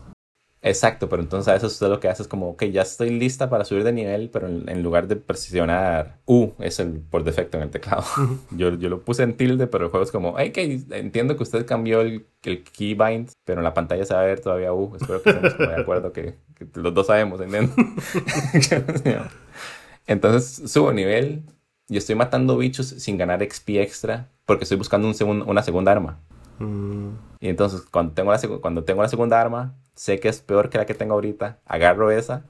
Exacto, pero entonces a veces usted lo que hace es como, ok, ya estoy lista para subir de nivel, pero en, lugar de presionar U, es el por defecto en el teclado. yo, yo lo puse en tilde, pero el juego es como, hey, que entiendo que usted cambió el, el keybind, pero en la pantalla se va a ver todavía U. Espero que estemos de acuerdo que, los dos sabemos, ¿entiendes? entonces subo nivel y estoy matando bichos sin ganar XP extra porque estoy buscando un una segunda arma. Mm. Y entonces cuando tengo, la cuando tengo la segunda arma, sé que es peor que la que tengo ahorita, agarro esa,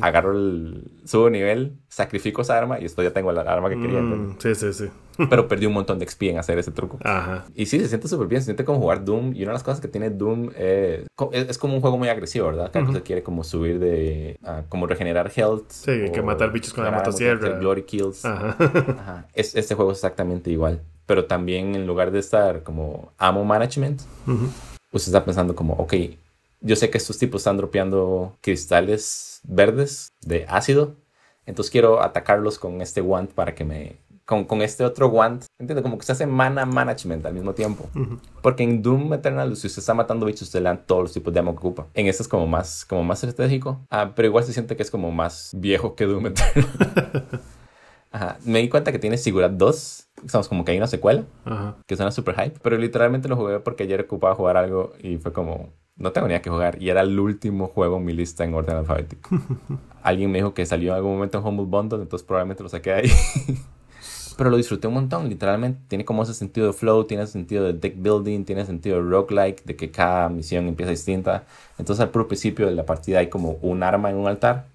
agarro el subo nivel, sacrifico esa arma y esto ya tengo la arma que quería. Mm, sí, sí, sí. Pero perdí un montón de XP en hacer ese truco. Ajá. Y sí, se siente súper bien, se siente como jugar Doom. Y una de las cosas que tiene Doom es, es como un juego muy agresivo, ¿verdad? Cada cosa quiere como subir de. como regenerar health. Sí, hay que matar bichos con la motosierra. Glory kills. Ajá. Ajá. Es, este juego es exactamente igual. Pero también en lugar de estar como ammo management, usted está pensando como, ok, yo sé que estos tipos están dropeando cristales verdes de ácido, entonces quiero atacarlos con este wand para que me... Con, con este otro wand, entiendo, como que se hace mana management al mismo tiempo. Porque en Doom Eternal, si usted está matando bichos, usted le dan todos los tipos de ammo que ocupa. En este es como más, como más estratégico, ah, pero igual se siente que es como más viejo que Doom Eternal. Ajá. Me di cuenta que tiene Sigurat 2. Estamos como que hay una secuela. Ajá. Que suena super hype. Pero literalmente lo jugué porque ayer ocupaba jugar algo y fue como no tengo ni que jugar y era el último juego en mi lista en orden alfabético. Alguien me dijo que salió en algún momento en Humble Bundle, entonces probablemente lo saqué ahí. Pero lo disfruté un montón, literalmente. Tiene como ese sentido de flow, tiene ese sentido de deck building, tiene sentido de roguelike, de que cada misión empieza distinta. Entonces al puro principio de la partida hay como un arma en un altar.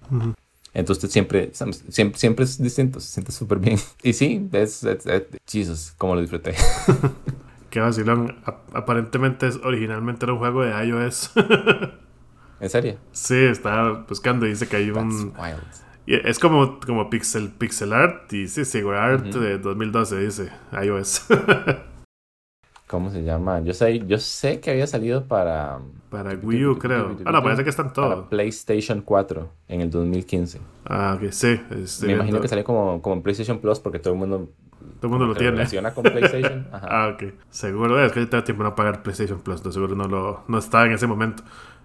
Entonces siempre, siempre, siempre es distinto, se siente súper bien. Y sí, es, es, es, Jesus, como lo disfruté. Qué vacilón. Aparentemente originalmente era un juego de iOS. ¿En serio? Sí, estaba buscando y dice que hay un... es como, como pixel, pixel art y sí, Sigur Art de 2012 dice iOS. ¿Cómo se llama? Yo sé, yo sé que había salido para... Para Wii U, creo. Ah, no, parece que están todos. Para PlayStation 4 en el 2015. Ah, ok, sí. Me imagino que salió como, como en PlayStation Plus porque todo el mundo todo el mundo lo tiene. Relaciona con PlayStation. ah, ok. Seguro es que yo tengo tiempo no pagar PlayStation Plus. No, seguro no, lo, no está en ese momento.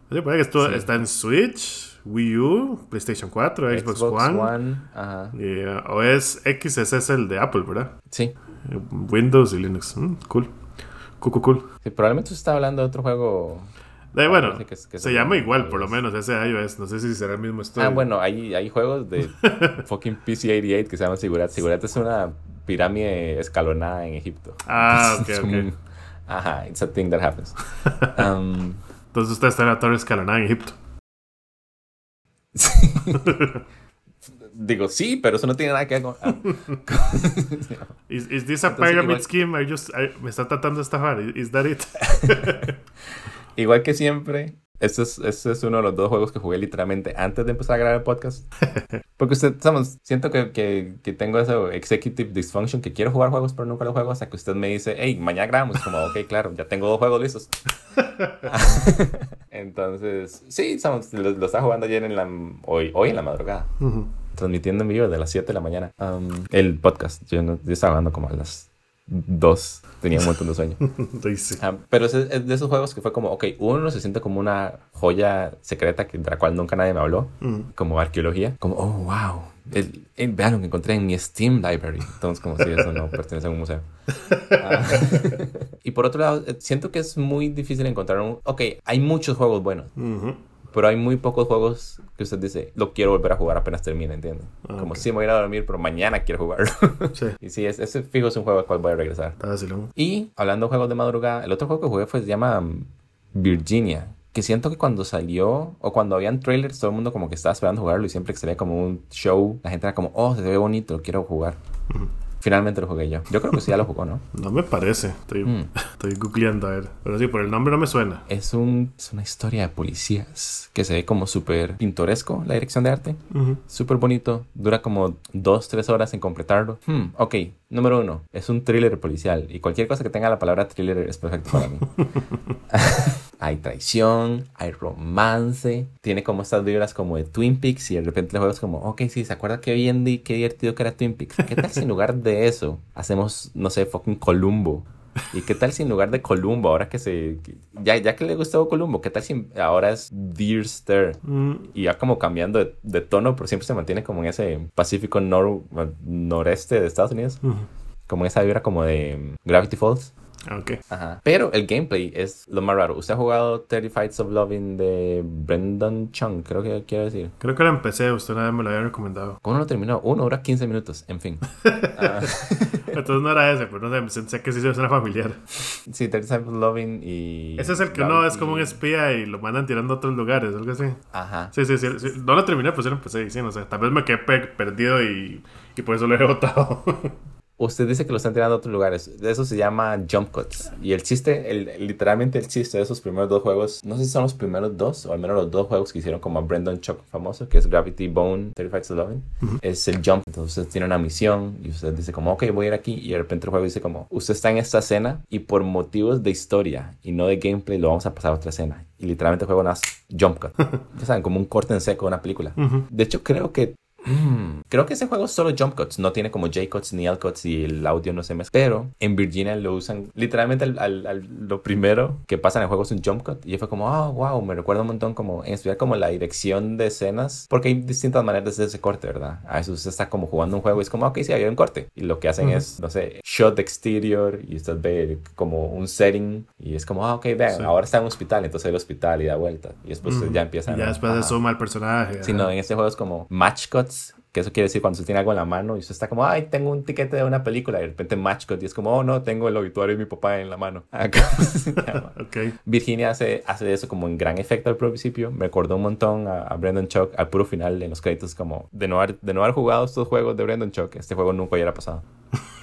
Que esto está en Switch, Wii U, PlayStation 4, Xbox, One. Ajá. Y, uh, OS X ese es el de Apple, ¿verdad? Sí. Eh, Windows y Linux. Mm, cool. Cool, cool, cool. Sí, probablemente usted está hablando de otro juego eh, bueno, se llama igual, por lo menos, ese iOS. No sé si será el mismo estudio. Ah, bueno, hay, hay juegos de fucking PC-88 que se llaman Sigurat. Sigurat es una pirámide escalonada en Egipto. Ah, ok, ok. ajá, it's a thing that happens. Um, Entonces usted está en la torre escalonada en Egipto. Digo, sí, pero eso no tiene nada que ver con... Ah. is, is, this a pyramid scheme? I just, me está tratando de estafar. Is that it? igual que siempre, este es, este es uno de los dos juegos que jugué literalmente antes de empezar a grabar el podcast. Porque usted, estamos, siento que, que, que, tengo ese executive dysfunction que quiero jugar juegos pero nunca los juego hasta que usted me dice, hey, mañana grabamos. Como, ok, claro, ya tengo dos juegos listos. Entonces, sí, estamos, lo, está jugando ayer en la, hoy, hoy en la madrugada. Transmitiendo en vivo de las 7 de la mañana. Um, el podcast, yo, yo estaba jugando como a las dos. Tenía un montón de sueño. Ah, pero es, de esos juegos que fue como, ok, uno se siente como una joya secreta que, de la cual nunca nadie me habló, mm. como arqueología. Como, oh, wow. vean lo que encontré en mi Steam library. Entonces, como si eso no pertenece a un museo. Ah. y por otro lado, eh, siento que es muy difícil encontrar un... Ok, hay muchos juegos buenos. Pero hay muy pocos juegos que usted dice, lo quiero volver a jugar apenas termine, ¿entiendes? Ah, Como si me voy a ir a dormir, pero mañana quiero jugarlo. sí. Y sí, ese fijo es un juego al cual voy a regresar. Y hablando de juegos de madrugada, el otro juego que jugué fue, se llama um, Virginia, que siento que cuando salió o cuando habían trailers, todo el mundo como que estaba esperando jugarlo y siempre que se como un show, la gente era como, oh, se ve bonito, quiero jugar. Finalmente lo jugué yo. Yo creo que sí ya lo jugó, ¿no? No me parece. Estoy, mm. estoy googleando a ver. Pero sí, por el nombre no me suena. Es, un, es una historia de policías que se ve como súper pintoresco la dirección de arte. Súper bonito. Dura como dos, tres horas en completarlo. Hmm, ok, número uno. Es un thriller policial. Y cualquier cosa que tenga la palabra thriller es perfecto para mí. hay traición, hay romance, tiene como estas vibras como de Twin Peaks y de repente el juego es como, ok, sí, ¿se acuerda qué bien y qué divertido que era Twin Peaks? ¿Qué tal si en lugar de eso hacemos, no sé, fucking Columbo? ¿Y qué tal si en lugar de Columbo, ahora que se... Ya, ya que le gustó Columbo, ¿qué tal si ahora es Stir? Mm. Y ya como cambiando de, tono, pero siempre se mantiene como en ese Pacífico noreste de Estados Unidos. Como esa vibra como de Gravity Falls. Ok. Ajá. Pero el gameplay es lo más raro. ¿Usted ha jugado 30 Fights of Loving de Brendan Chung? Creo que quiero decir. Creo que lo empecé. Usted una vez me lo había recomendado. ¿Cómo no lo terminó? Uno hora 15 minutos. En fin. Ah. Entonces no era ese, pero no sé. Pensé que sí se suena familiar. Sí, 30 Fights of Loving y. Ese es el que uno es como un espía y lo mandan tirando a otros lugares, algo así. Ajá. Sí, sí, sí. No lo terminé, pues yo lo empecé diciendo. O sea, tal vez me quedé perdido y, y por eso lo he votado. Usted dice que lo están tirando a otros lugares. Eso se llama jump cuts. Y el chiste, el, literalmente el chiste de esos primeros dos juegos, no sé si son los primeros dos, o al menos los dos juegos que hicieron como a Brendan Chuck famoso, que es Gravity Bone, 35 to es el jump. Entonces usted tiene una misión y usted dice como, ok, voy a ir aquí. Y de repente el juego dice como, usted está en esta escena y por motivos de historia y no de gameplay lo vamos a pasar a otra escena. Y literalmente el juego nace jump cut. ya saben, como un corte en seco de una película. De hecho, creo que Mm. Creo que ese juego es solo jump cuts, no tiene como J cuts ni L cuts y el audio no se mezcla. Pero en Virginia lo usan literalmente al, lo primero que pasa en el juego es un jump cut. Y yo fue como, oh, wow, me recuerda un montón como en estudiar como la dirección de escenas. Porque hay distintas maneras de ese corte, ¿verdad? A veces usted está como jugando un juego y es como, ok, sí, había un corte. Y lo que hacen es, no sé, shot exterior y usted ve como un setting y es como, ah, ok, vean, ahora está en un hospital, entonces el hospital y da vuelta. Y después ya empieza. Ya después de suma el personaje. Sí, no, en este juego es como match cuts que eso quiere decir cuando se tiene algo en la mano y usted está como, ay, tengo un tiquete de una película. Y de repente match y es como, oh, no, tengo el obituario de mi papá en la mano. okay. Virginia hace, hace eso como en gran efecto al principio. Me acordó un montón a, Brendan Chuck al puro final en los créditos como de no haber, de no haber jugado estos juegos de Brendan Chuck. Este juego nunca hubiera pasado.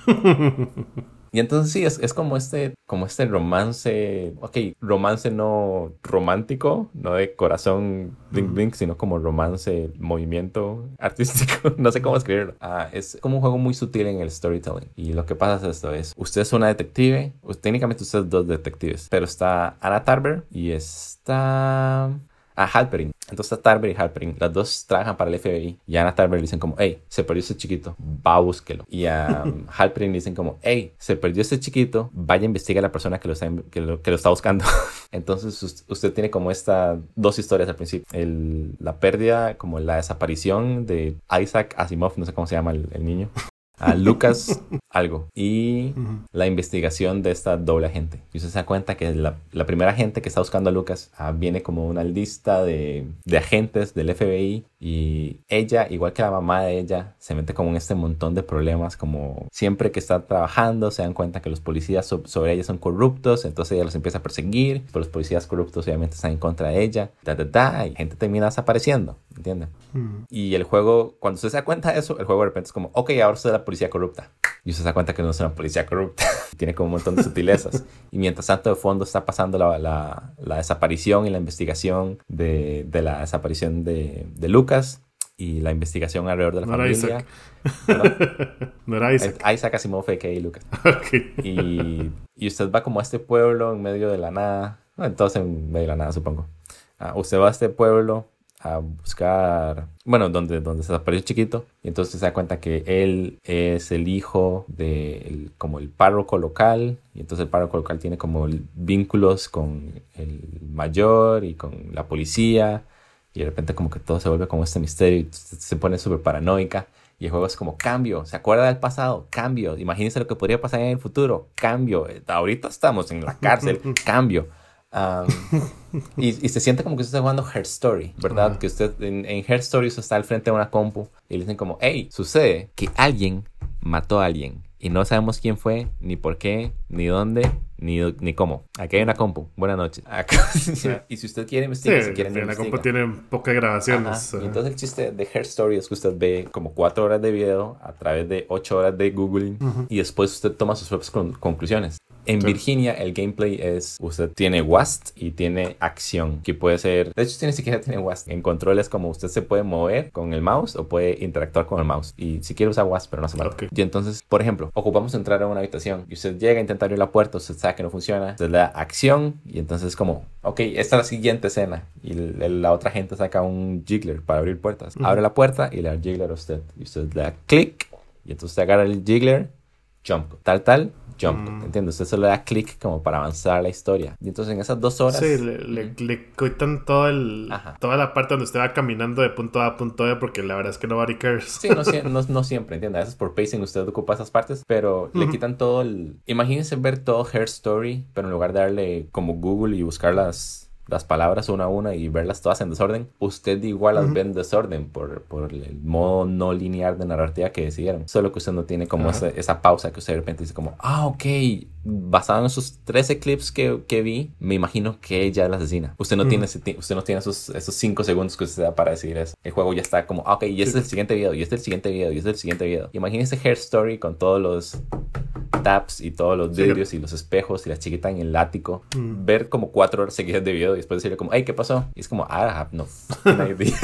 Y entonces sí, es, es, como este, como este romance, ok, romance no romántico, no de corazón blink blink, sino como romance, movimiento artístico, no sé cómo escribirlo. Ah, es como un juego muy sutil en el storytelling. Y lo que pasa es esto, es, usted es una detective, técnicamente usted es dos detectives, pero está Anna Tarver y está a Halperin. Entonces a Tarver y Halperin, las dos trabajan para el FBI. Y a Ana Tarver le dicen como, hey, se perdió ese chiquito, va a búsquelo. Y a Halperin le dicen como, hey, se perdió ese chiquito, vaya a investigar a la persona que lo está, que lo, que lo está buscando. Entonces usted tiene como estas dos historias al principio. El, la pérdida, como la desaparición de Isaac Asimov, no sé cómo se llama el, el niño a Lucas algo y la investigación de esta doble agente. Y usted se da cuenta que la, primera agente que está buscando a Lucas ah, viene como una lista de, de, agentes del FBI y ella, igual que la mamá de ella, se mete como en este montón de problemas, como siempre que está trabajando se dan cuenta que los policías sobre ella son corruptos, entonces ella los empieza a perseguir, pero los policías corruptos obviamente están en contra de ella, da, da, da, y gente termina desapareciendo, ¿entiende? Y el juego, cuando usted se da cuenta de eso, el juego de repente es como, ok, ahora usted es la policía corrupta. Y usted se da cuenta que no es una policía corrupta. Tiene como un montón de sutilezas. y mientras tanto, de fondo está pasando la, la, la desaparición y la investigación de, de la desaparición de, de, Lucas y la investigación alrededor de la familia. no era Isaac. Isaac Asimov, a.k.a. Lucas. y, y usted va como a este pueblo en medio de la nada. entonces en medio de la nada, supongo. Uh, usted va a este pueblo a buscar, bueno, donde, donde se desapareció chiquito, y entonces se da cuenta que él es el hijo de como el párroco local, y entonces el párroco local tiene como vínculos con el mayor y con la policía, y de repente como que todo se vuelve como este misterio, y se pone súper paranoica, y el juego es como cambio, se acuerda del pasado, cambio, imagínense lo que podría pasar en el futuro, cambio, ahorita estamos en la cárcel, cambio y, se siente como que usted está jugando Her Story, ¿verdad? Que usted en, en Her Story usted está al frente de una compu y le dicen como, hey, sucede que alguien mató a alguien y no sabemos quién fue, ni por qué, ni dónde, Ni, ni cómo. Aquí hay una compu. Buenas noches. Acá- y si usted quiere investigar, Sí, si quiere la investiga. compu tiene pocas grabaciones. Y entonces el chiste de Her Story es que usted ve como cuatro horas de video a través de ocho horas de Googling y después usted toma sus propias con- conclusiones. En Sí. Virginia el gameplay es, usted tiene WASD y tiene acción, que puede ser, de hecho ni siquiera tiene WASD. En control es como usted se puede mover con el mouse o puede interactuar con el mouse. Y si quiere usar WASD, pero no hace falta. Ok. Y entonces, por ejemplo, ocupamos entrar a una habitación y usted llega a intentar abrir la puerta, usted sabe que no funciona, usted le da acción y entonces es como, ok, esta es la siguiente escena. Y el- el- la otra gente saca un jiggler para abrir puertas. Abre la puerta y le da el jiggler a usted. Y usted le da clic y entonces usted agarra el jiggler, jump, tal, tal, jump. Mm. ¿Entiendes? Usted solo le da clic como para avanzar la historia. Y entonces en esas dos horas... Sí, le, le, le quitan todo el, Ajá. toda la parte donde usted va caminando de punto A a punto B porque la verdad es que nobody cares. Sí, no, no, no siempre, ¿entiendes? A veces por pacing usted ocupa esas partes, pero le quitan todo el... Imagínense ver todo Her Story, pero en lugar de darle como Google y buscar las, las palabras una a una y verlas todas en desorden, usted igual las Ujú. ve en desorden por, por el modo no lineal de narrativa que decidieron. Solo que usted no tiene como Ajá. ese- esa pausa que usted de repente dice como, ah, ok, basado en esos 13 clips que, que vi, me imagino que ella es la asesina. Usted no Ujú. tiene, ese usted no tiene esos, esos 5 segundos que usted da para decir eso. El juego ya está como, ah, ok, y este Sí. es el siguiente video, y este es el siguiente video, y este es el siguiente video. Imagínese Hair Story con todos los taps y todos los Sí. vidrios y los espejos y la chiquita en el ático. Mm. Ver como cuatro horas seguidas de video después decirle como, hey, ¿qué pasó? Y es como, I have no fucking idea.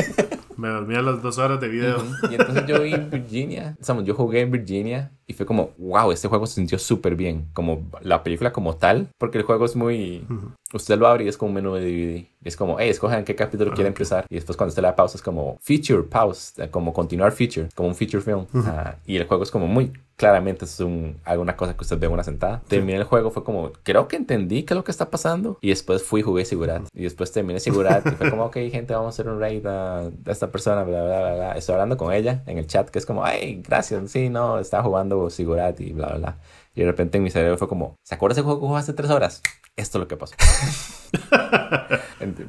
Me dormía las dos horas de video. Y entonces yo vi Virginia, Estamos, yo jugué en Virginia y fue como, wow, este juego se sintió súper bien, como la película como tal, porque el juego es muy, Ujú. usted lo abre y es como un menú de DVD, es como, hey, escojan qué capítulo Ah, quiere empezar, y después cuando usted le da pausa es como feature, pause, eh, como continuar feature, como un feature film, Ah, y el juego es como muy claramente es un, alguna cosa que usted ve en una sentada. Terminé el juego, fue como, creo que entendí qué es lo que está pasando. Y después fui jugué Sigurat. Y después terminé Sigurat y fue como, ok, gente, vamos a hacer un raid a, a esta persona, bla, bla, bla, bla. Estoy hablando con ella en el chat, que es como, ay, gracias, sí, no, estaba jugando Sigurat y bla, bla, bla. Y de repente en mi cerebro fue como, ¿se acuerda ese juego que jugó hace tres horas? Esto es lo que pasó.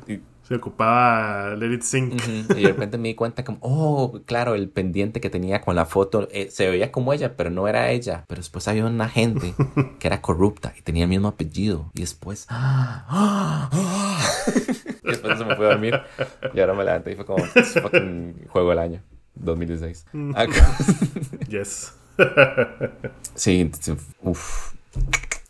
Y- Se ocupaba Let It Sink. Ujú, Y de repente me di cuenta como, oh, claro, el pendiente que tenía con la foto eh, se veía como ella, pero no era ella. Pero después había una gente que era corrupta y tenía el mismo apellido. Y después, y después se me fue a dormir. Y ahora me levanté y fue como, "Es fucking juego del año, 2016. Acá- Yes. Sí, sí, uf.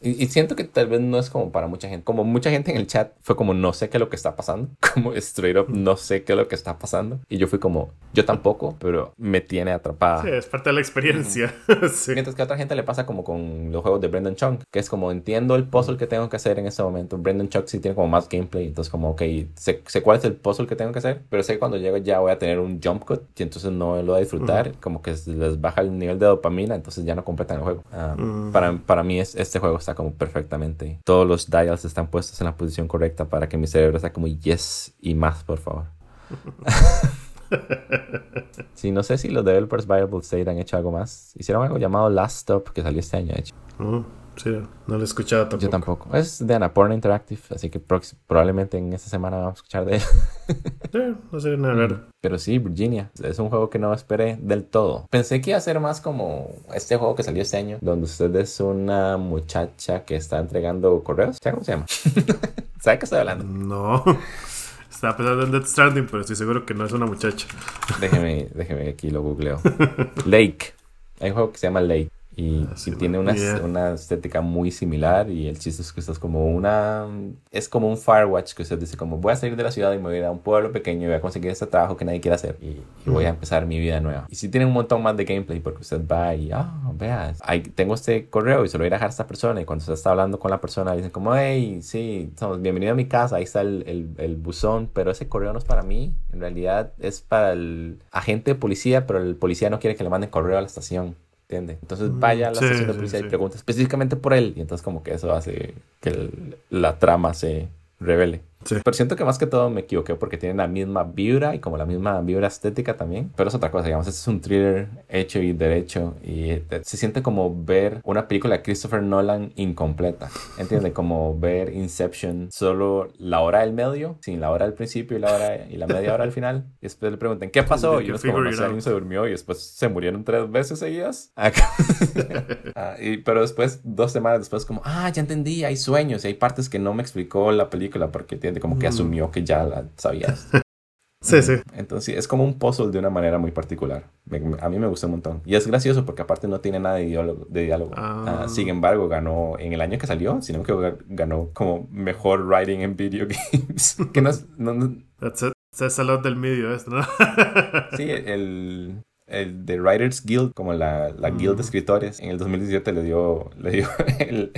Y, y siento que tal vez no es como para mucha gente. Como mucha gente en el chat fue como no sé qué es lo que está pasando. Como straight up no sé qué es lo que está pasando. Y yo fui como yo tampoco, pero me tiene atrapada. Sí, es parte de la experiencia. sí. Mientras que a otra gente le pasa como con los juegos de Brendan Chung, que es como entiendo el puzzle que tengo que hacer en este momento. Brendan Chung sí tiene como más gameplay, entonces como, ok, sé, sé cuál es el puzzle que tengo que hacer, pero sé que cuando llego ya voy a tener un jump cut y entonces no lo voy a disfrutar, como que les baja el nivel de dopamina, entonces ya no completan el juego. Ah, Mm. para, para mí es, este juego está como perfectamente, todos los dials están puestos en la posición correcta para que mi cerebro está como yes y más, por favor. Sí, no sé si los developers Viable State han hecho algo más. Hicieron algo llamado Last Stop que salió este año, de hecho. Mm, sí, no lo he escuchado tampoco. Yo tampoco. Es de Annapurna Interactive, así que probablemente en esta semana vamos a escuchar de él. Sí, no sería nada raro. Pero sí, Virginia. Es un juego que no esperé del todo. Pensé que iba a ser más como este juego que salió este año, donde usted es una muchacha que está entregando correos. ¿Sabe cómo se llama? ¿Sabe qué estoy hablando? No. Estaba pensando en Death Stranding, pero estoy seguro que no es una muchacha. Déjeme, déjeme aquí lo googleo. Lake. Hay un juego que se llama Lake. Y, Ah, sí, y tiene una, una estética muy similar. Y el chiste es que esto es como una. Es como un Firewatch que usted dice, como voy a salir de la ciudad y me voy a ir a un pueblo pequeño y voy a conseguir este trabajo que nadie quiere hacer. Y, y voy a empezar mi vida nueva. Y sí tiene un montón más de gameplay porque usted va y, ah, vea, ahí tengo este correo y se lo voy a ir a dejar a esta persona. Y cuando usted está hablando con la persona, dicen como, hey, sí, somos bienvenido a mi casa. Ahí está el, el, el buzón, pero ese correo no es para mí. En realidad es para el agente de policía, pero el policía no quiere que le manden correo a la estación. ¿Entiende? Entonces vaya a la sí, estación de sí, policía sí. y pregunta específicamente por él. Y entonces como que eso hace que el- la trama se revele. Pero siento que más que todo me equivoqué porque tienen la misma vibra y como la misma vibra estética también. Pero es otra cosa, digamos, este es un thriller hecho y derecho y se siente como ver una película de Christopher Nolan incompleta. ¿Entiendes? Como ver Inception, solo la hora del medio, sin la hora del principio y la hora y la media hora al final. Y después le preguntan, ¿qué pasó? Y uno como, no sé, alguien se durmió y después se murieron tres veces seguidas. ah, y, pero después, dos semanas después, como, ah, ya entendí, hay sueños y hay partes que no me explicó la película porque tiene como que mm. asumió que ya la sabías. Sí, sí. Entonces es como un puzzle de una manera muy particular. a mí me gusta un montón. Y es gracioso porque aparte no tiene nada de diálogo. De diálogo. Ah. Ah, sin embargo, ganó en el año que salió, sino que ganó como mejor writing en video games. que no. No, That's it. Es el del medio esto, ¿no? sí, el, el The Writers Guild, como la, la guild de escritores, en el 2017 le dio, le dio el,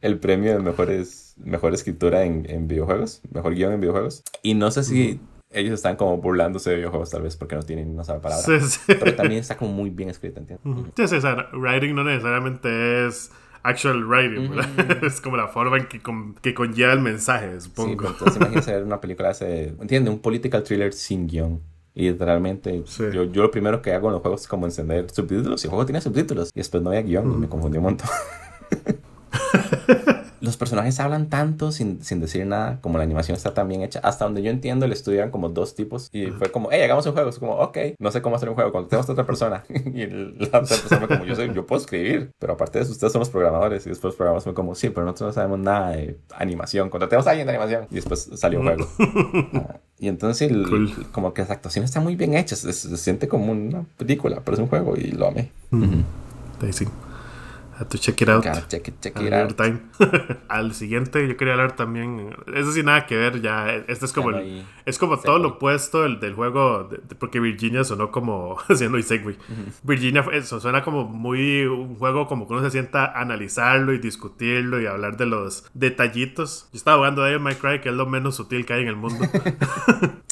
el, premio de mejores, mejor escritura en, en, videojuegos, mejor guion en videojuegos. Y no sé si ellos están como burlándose de videojuegos tal vez porque no tienen una sola palabra. Sí, sí. Pero también está como muy bien escrita, ¿entiendes? Sí, sí, o sea, writing no necesariamente es actual writing, es como la forma en que, que conlleva el mensaje, supongo. Sí, pero entonces imagínense ver una película ese, ¿entiendes? Un political thriller sin guion. Y literalmente, yo, yo, lo primero que hago en los juegos es como encender subtítulos. Y el juego tiene subtítulos. Y después no había guion y me confundí un montón. los personajes hablan tanto sin, sin, decir nada, como la animación está tan bien hecha. Hasta donde yo entiendo, le estudian como dos tipos. Y fue como, hey, hagamos un juego. Es como, ok, no sé cómo hacer un juego. Contemos a otra persona. y la otra persona como, yo, soy, yo puedo escribir. Pero aparte de eso, ustedes son los programadores. Y después los programadores fue como, sí, pero nosotros no sabemos nada de animación. Contratemos a alguien de animación. Y después salió un juego. Ah, y entonces, como que las actuaciones están muy bien hechas. Se, siente como una película, pero es un juego y lo amé. A tu check it out. check check it out. Time. Al siguiente, yo quería hablar también. Eso sí, nada que ver. Ya, este es como, el, es como todo lo opuesto del, del juego. porque Virginia sonó como. haciendo Segway. Virginia, eso suena como muy. Un juego como que uno se sienta a analizarlo y discutirlo y hablar de los detallitos. Yo estaba jugando a My Cry, que es lo menos sutil que hay en el mundo.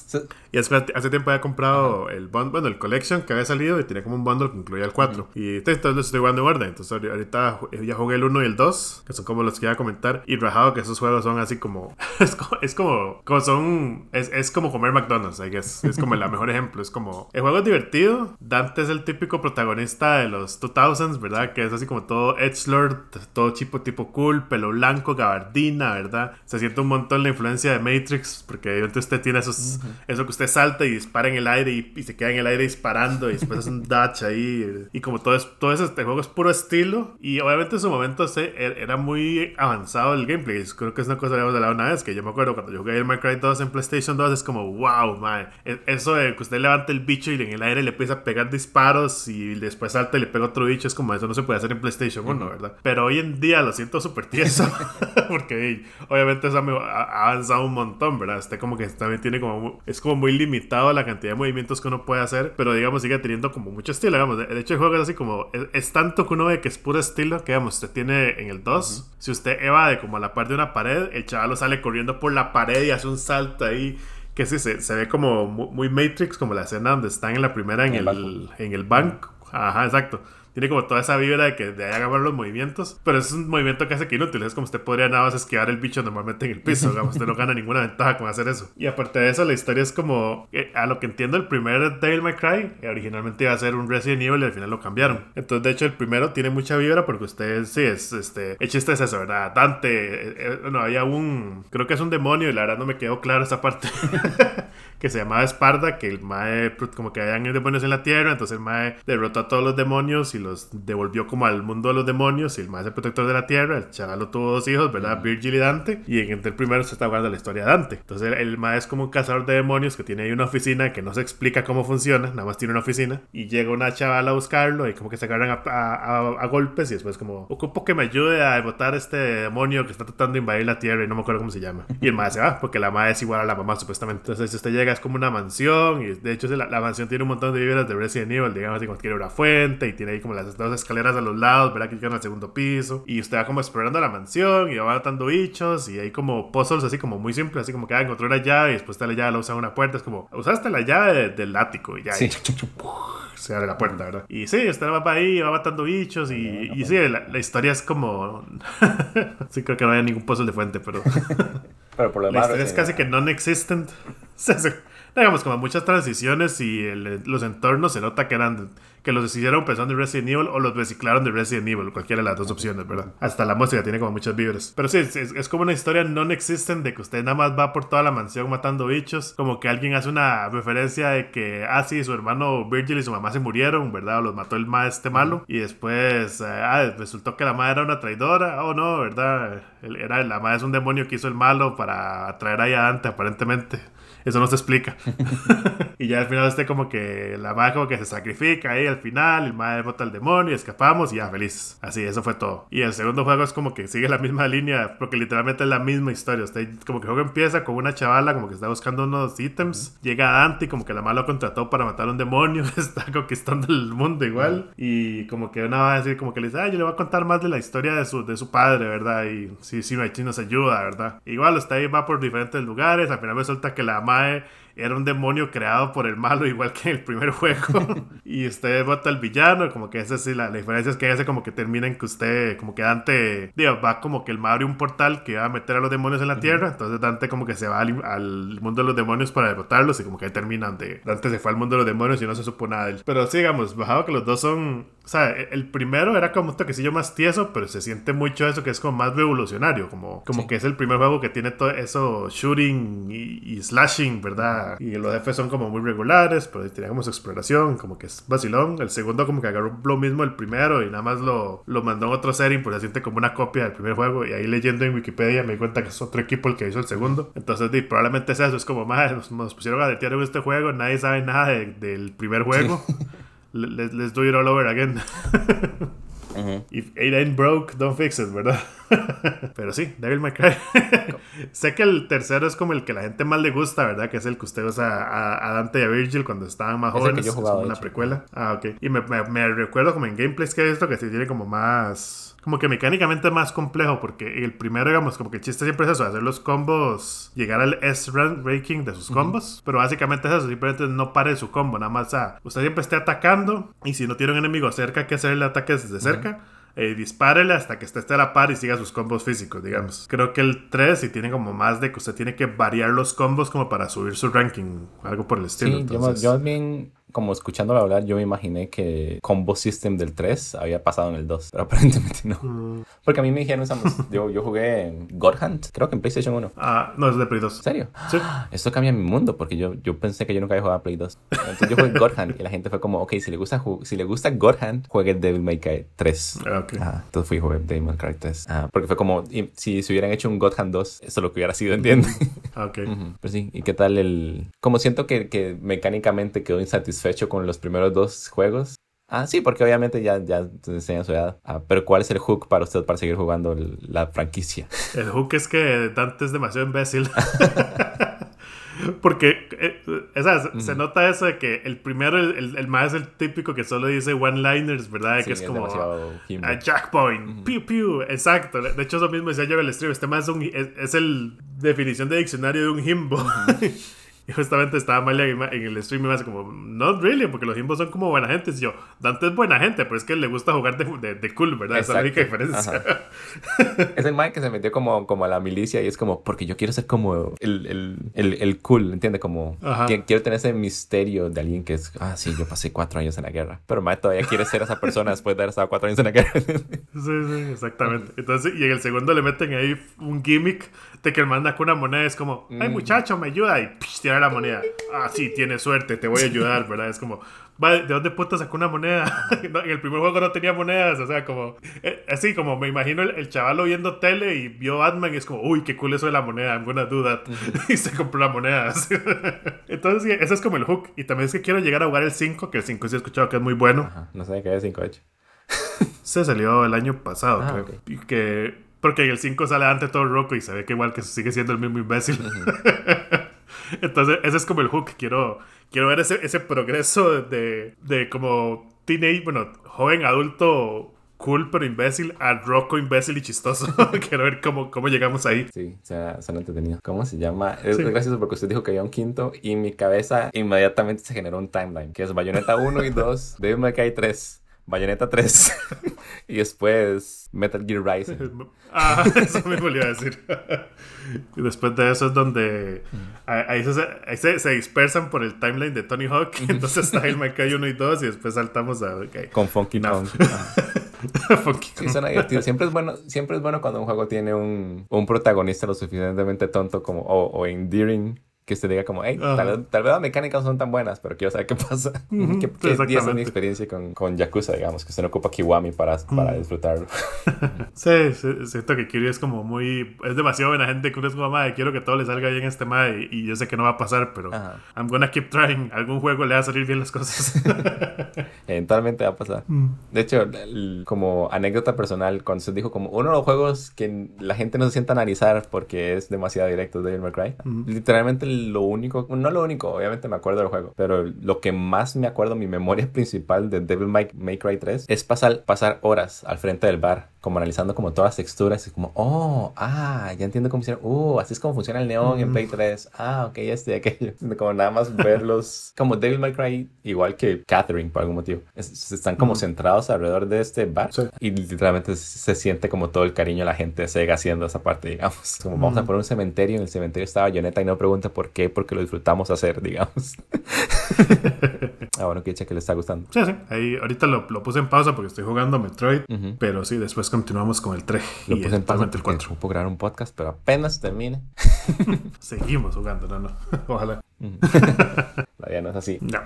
y hace, tiempo había comprado el bundle, bueno, el collection que había salido y tenía como un bundle que incluía el 4. Y entonces estoy jugando en orden. Entonces ahorita ya jugué el 1 y el 2, que son como los que iba a comentar. Y rajado que esos juegos son así como. es como. Es como, como son. Es, es, como comer McDonald's, I guess. Es como el mejor ejemplo. Es como. El juego es divertido. Dante es el típico protagonista de los 2000s, ¿verdad? Que es así como todo edgelord, todo tipo, tipo cool, pelo blanco, gabardina, ¿verdad? Se siente un montón la influencia de Matrix, porque obviamente usted tiene esos eso que usted salta y dispara en el aire y, se queda en el aire disparando y después hace un dash ahí. Y como todo, es, todo ese este juego es puro estilo. Y obviamente en su momento se, er, era muy avanzado el gameplay. Creo que es una cosa que habíamos hablado una vez. Que yo me acuerdo cuando yo jugué el Minecraft 2 en PlayStation 2 es como, wow, man. E, eso de que usted levanta el bicho y en el aire le empieza a pegar disparos y después salta y le pega otro bicho. Es como, eso no se puede hacer en PlayStation 1, ¿verdad? Pero hoy en día lo siento súper tieso. porque obviamente eso ha avanzado un montón, ¿verdad? Este como que también tiene como es como muy limitado la cantidad de movimientos que uno puede hacer, pero digamos sigue teniendo como mucho estilo, digamos, de hecho el juego es así como, es, tanto que uno ve que es puro estilo, que digamos, usted tiene en el 2, si usted evade como a la par de una pared, el chaval sale corriendo por la pared y hace un salto ahí que sí, se, se ve como muy, Matrix, como la escena donde están en la primera en, el, en el banco. Ajá, exacto tiene como toda esa vibra de que de ahí agarrar los movimientos, pero es un movimiento hace que inútil. Es como usted podría nada más esquivar el bicho normalmente en el piso, digamos, usted no gana ninguna ventaja con hacer eso. Y aparte de eso, la historia es como, eh, a lo que entiendo, el primer Devil May Cry eh, originalmente iba a ser un Resident Evil y al final lo cambiaron. Entonces, de hecho, el primero tiene mucha vibra porque usted, sí, es, este, el chiste es eso, ¿verdad? Dante, eh, no, había un, creo que es un demonio y la verdad no me quedó claro esa parte. que se llamaba Esparda, que el Mae, como que habían demonios en la tierra, entonces el Mae derrotó a todos los demonios y los devolvió como al mundo de los demonios y el Mae es el protector de la tierra, el chaval tuvo dos hijos, ¿verdad? Virgil y Dante, y en el primero se está hablando la historia de Dante. Entonces el, el Mae es como un cazador de demonios que tiene ahí una oficina que no se explica cómo funciona, nada más tiene una oficina, y llega una chavala a buscarlo y como que se agarran a, golpes y después como, ocupo que me ayude a derrotar este demonio que está tratando de invadir la tierra y no me acuerdo cómo se llama. Y el Mae se va, porque la Mae es igual a la mamá supuestamente. Entonces usted llega es como una mansión y de hecho la, mansión tiene un montón de vibras de Resident Evil, digamos así como tiene una fuente y tiene ahí como las dos escaleras a los lados, verá que llegan al segundo piso y usted va como explorando la mansión y va matando bichos y hay como puzzles así como muy simples, así como que ah, encontró una llave y después está la llave la usa una puerta, es como usaste la llave del ático y ya se abre la puerta, ¿verdad? Y sí, usted va para ahí, va matando bichos y, y sí, la, historia es como... sí, creo que no hay ningún puzzle de fuente, pero... Pero por lo la demás, historia es sí, casi que non-existent. Digamos, como muchas transiciones y los entornos se nota que eran que los hicieron pensando en Resident Evil o los reciclaron de Resident Evil, cualquiera de las dos opciones, ¿verdad? Hasta la música tiene como muchas vibras. Pero sí, es, como una historia non-existent de que usted nada más va por toda la mansión matando bichos, como que alguien hace una referencia de que, ah, sí, su hermano Virgil y su mamá se murieron, ¿verdad? O los mató el ma este malo. Y después, eh, ah, resultó que la madre era una traidora. Oh, no, ¿verdad? Era, la madre es un demonio que hizo el malo para atraer a Dante, aparentemente. Eso no se explica. y ya al final este como que la madre como que se sacrifica ahí al final, el madre bota al demonio, escapamos y ya felices. Así, eso fue todo. Y el segundo juego es como que sigue la misma línea, porque literalmente es la misma historia. Usted como que el juego empieza con una chavala como que está buscando unos ítems, llega Dante y como que la madre lo contrató para matar a un demonio, está conquistando el mundo igual. Y como que una va a decir como que le dice, ah, yo le voy a contar más de la historia de su, de su padre, ¿verdad? Y sí, sí, no nos ayuda, ¿verdad? Igual está ahí, va por diferentes lugares, al final resulta que la madre era un demonio creado por el malo, igual que en el primer juego. y usted vota al villano, como que esa sí, la, la diferencia es que ese como que termina en que usted, como que Dante, digo, va como que el abre un portal que va a meter a los demonios en la tierra, entonces Dante como que se va al, al mundo de los demonios para derrotarlos y como que ahí termina donde Dante se fue al mundo de los demonios y no se supo nada de él. Pero sí, digamos, bajado que los dos son, o sea, e, el primero era como un toquecillo más tieso, pero se siente mucho eso que es como más revolucionario, como, como Sí. que es el primer juego que tiene todo eso shooting y, y slashing, ¿verdad? Y los jefes son como muy regulares, pero tiene como su exploración, como que es vacilón. El segundo como que agarró lo mismo el primero y nada más lo, lo mandó en otro setting, pues se siente como una copia del primer juego. Y ahí leyendo en Wikipedia me di cuenta que es otro equipo el que hizo el segundo. Entonces di, probablemente es eso, es como, más nos, nos pusieron a detear en este juego, nadie sabe nada de- del primer juego. Le- Let's, let's do it all over again. If it ain't broke, don't fix it, ¿verdad? Pero sí, Devil May Cry. sé que el tercero es como el que la gente más le gusta, ¿verdad? Que es el que usted usa a, a Dante y a Virgil cuando estaban más Es jóvenes. he es como una precuela. Ah, ok. Y me, me- me recuerdo como en gameplays que he visto que sí tiene como más... Como que mecánicamente más complejo porque el primero, digamos, como que el chiste siempre es eso, hacer los combos, llegar al S-rank ranking de sus combos. Pero básicamente es eso, simplemente no pare su combo, nada más, sea, usted siempre esté atacando y si no tiene un enemigo cerca, que hacerle ataques desde cerca. Eh, dispárele hasta que esté, a la par y siga sus combos físicos, digamos. Creo que el 3 sí tiene como más de que usted tiene que variar los combos como para subir su ranking, algo por el estilo. Sí, yo, entonces- yo más bien, como escuchándolo hablar, yo me imaginé que Combo System del 3 había pasado en el 2, pero aparentemente no. Mm, Porque a mí me dijeron, yo, yo jugué en God Hunt, creo que en PlayStation 1. ah, no, es de Play 2. ¿En serio? Sí. Esto cambia mi mundo porque yo, yo pensé que yo nunca había jugado a Play 2. Entonces yo jugué God Hand y la gente fue como, ok, si le gusta, si le gusta God Hand, juegue Devil May Cry 3. Ah, ok. Ah, entonces fui y jugué Devil May Cry 3. Ah, porque fue como, y si se hubieran hecho un God Hand 2, eso es lo que hubiera sido, ¿entiendes? Ah, ok. Ujú, Pero sí, ¿y qué tal el...? Como siento que, que mecánicamente quedó insatisfecho con los primeros dos juegos. Ah, sí, porque obviamente ya, ya te enseñan su edad. Ah, pero ¿cuál es el hook para usted para seguir jugando el- la franquicia? El hook es que Dante es demasiado imbécil. Porque eh, sea, se- nota eso de que el primero, el, el, el más es el típico que solo dice one-liners, ¿verdad? Sí, que es, como demasiado Himbo. a Jackpoint, piu piu, exacto. De hecho, eso mismo decía yo en el stream. Este más es, un, es, es el definición de diccionario de un himbo. Y justamente estaba Malia en el stream y me hace como, not really, porque los himbos son como buena gente. Y yo, Dante es buena gente, pero es que le gusta jugar de, de, de cool, ¿verdad? Esa es la única Exacto. diferencia. Es el Mike que se metió como, como a la milicia y es como, porque yo quiero ser como el, el, el, el cool, ¿entiendes? Como, quiero tener ese misterio de alguien que es, ah, sí, yo pasé cuatro años en la guerra. Pero Mike todavía quiere ser esa persona después de haber estado cuatro años en la guerra. Sí, sí, exactamente. Entonces, y en el segundo le meten ahí un gimmick de que el manda con una moneda. Es como, ay, Mm. muchacho, me ayuda. Y psh, tira la moneda. Ah, sí, tienes suerte, te voy a ayudar, ¿verdad? Es como, "Va, ¿de dónde puta sacó una moneda? No, en el primer juego no tenía monedas. O sea, como, eh, así como me imagino el, el chaval viendo tele y vio Batman y es como, uy, qué cool eso de la moneda, I'm gonna do that. y se compró la moneda. Entonces, ese es como el hook. Y también es que quiero llegar a jugar el 5, que el 5 sí he escuchado que es muy bueno. Ajá, no sé qué es 5 hecho. Se salió el año pasado, Ah, creo. ok. Y que, porque en el 5 sale antes todo roco y se ve que igual que sigue siendo el mismo imbécil. Entonces, ese es como el hook. Quiero, quiero ver ese, ese progreso de, de como teenage, bueno, joven adulto cool pero imbécil a roco imbécil y chistoso. quiero ver cómo, cómo llegamos ahí. Sí, o sea, son entretenidos. ¿Cómo se llama? Es Sí. gracioso porque usted dijo que había un quinto y en mi cabeza inmediatamente se generó un timeline, que es Bayonetta 1 y 2, Devil May Cry 3, Bayonetta 3 y después Metal Gear Rising. ah, eso me volvió a decir. y después de eso es donde ahí, se, se, dispersan por el timeline de Tony Hawk. Entonces está el Makai 1 y 2 y después saltamos a... Con Funky Kong. Funky sí, suena divertido. Siempre es bueno, siempre es bueno cuando un juego tiene un, un protagonista lo suficientemente tonto como o, o endearing que se diga como, hey, tal, vez las mecánicas no son tan buenas, pero quiero saber qué pasa. ¿Qué, qué es mi experiencia con, con Yakuza, digamos, que usted no ocupa Kiwami para, para disfrutarlo. sí, siento que Kiryu es como muy... Es demasiado buena gente que uno es como, madre, quiero que todo le salga bien a este madre y, yo sé que no va a pasar, pero I'm gonna keep trying. Algún juego le va a salir bien las cosas. Eventualmente va a pasar. Mm. De hecho, como anécdota personal, cuando se dijo como uno de los juegos que la gente no se sienta a analizar porque es demasiado directo de Devil May Cry, literalmente lo único, no lo único, obviamente me acuerdo del juego, pero lo que más me acuerdo, mi memoria principal de Devil May, May Cry 3 es pasar, pasar horas al frente del bar como analizando como todas las texturas y como, oh, ah, ya entiendo cómo funciona, uh, así es como funciona el neón en Play 3, ah, ok, este aquello, como nada más verlos, como Devil May Cry, igual que Catherine por algún motivo, están como centrados alrededor de este bar y literalmente se siente como todo el cariño de la gente se haciendo esa parte, digamos, como vamos a poner un cementerio, en el cementerio estaba Bayonetta y no pregunta por qué, porque lo disfrutamos hacer, digamos. ah, bueno, que que le está gustando. Sí, sí, ahí ahorita lo, lo puse en pausa porque estoy jugando Metroid, pero sí, después continuamos con el 3. Lo puse en pausa el 4. No puedo grabar un podcast, pero apenas termine. Seguimos jugando, no, no. Ojalá. Todavía no es así. No.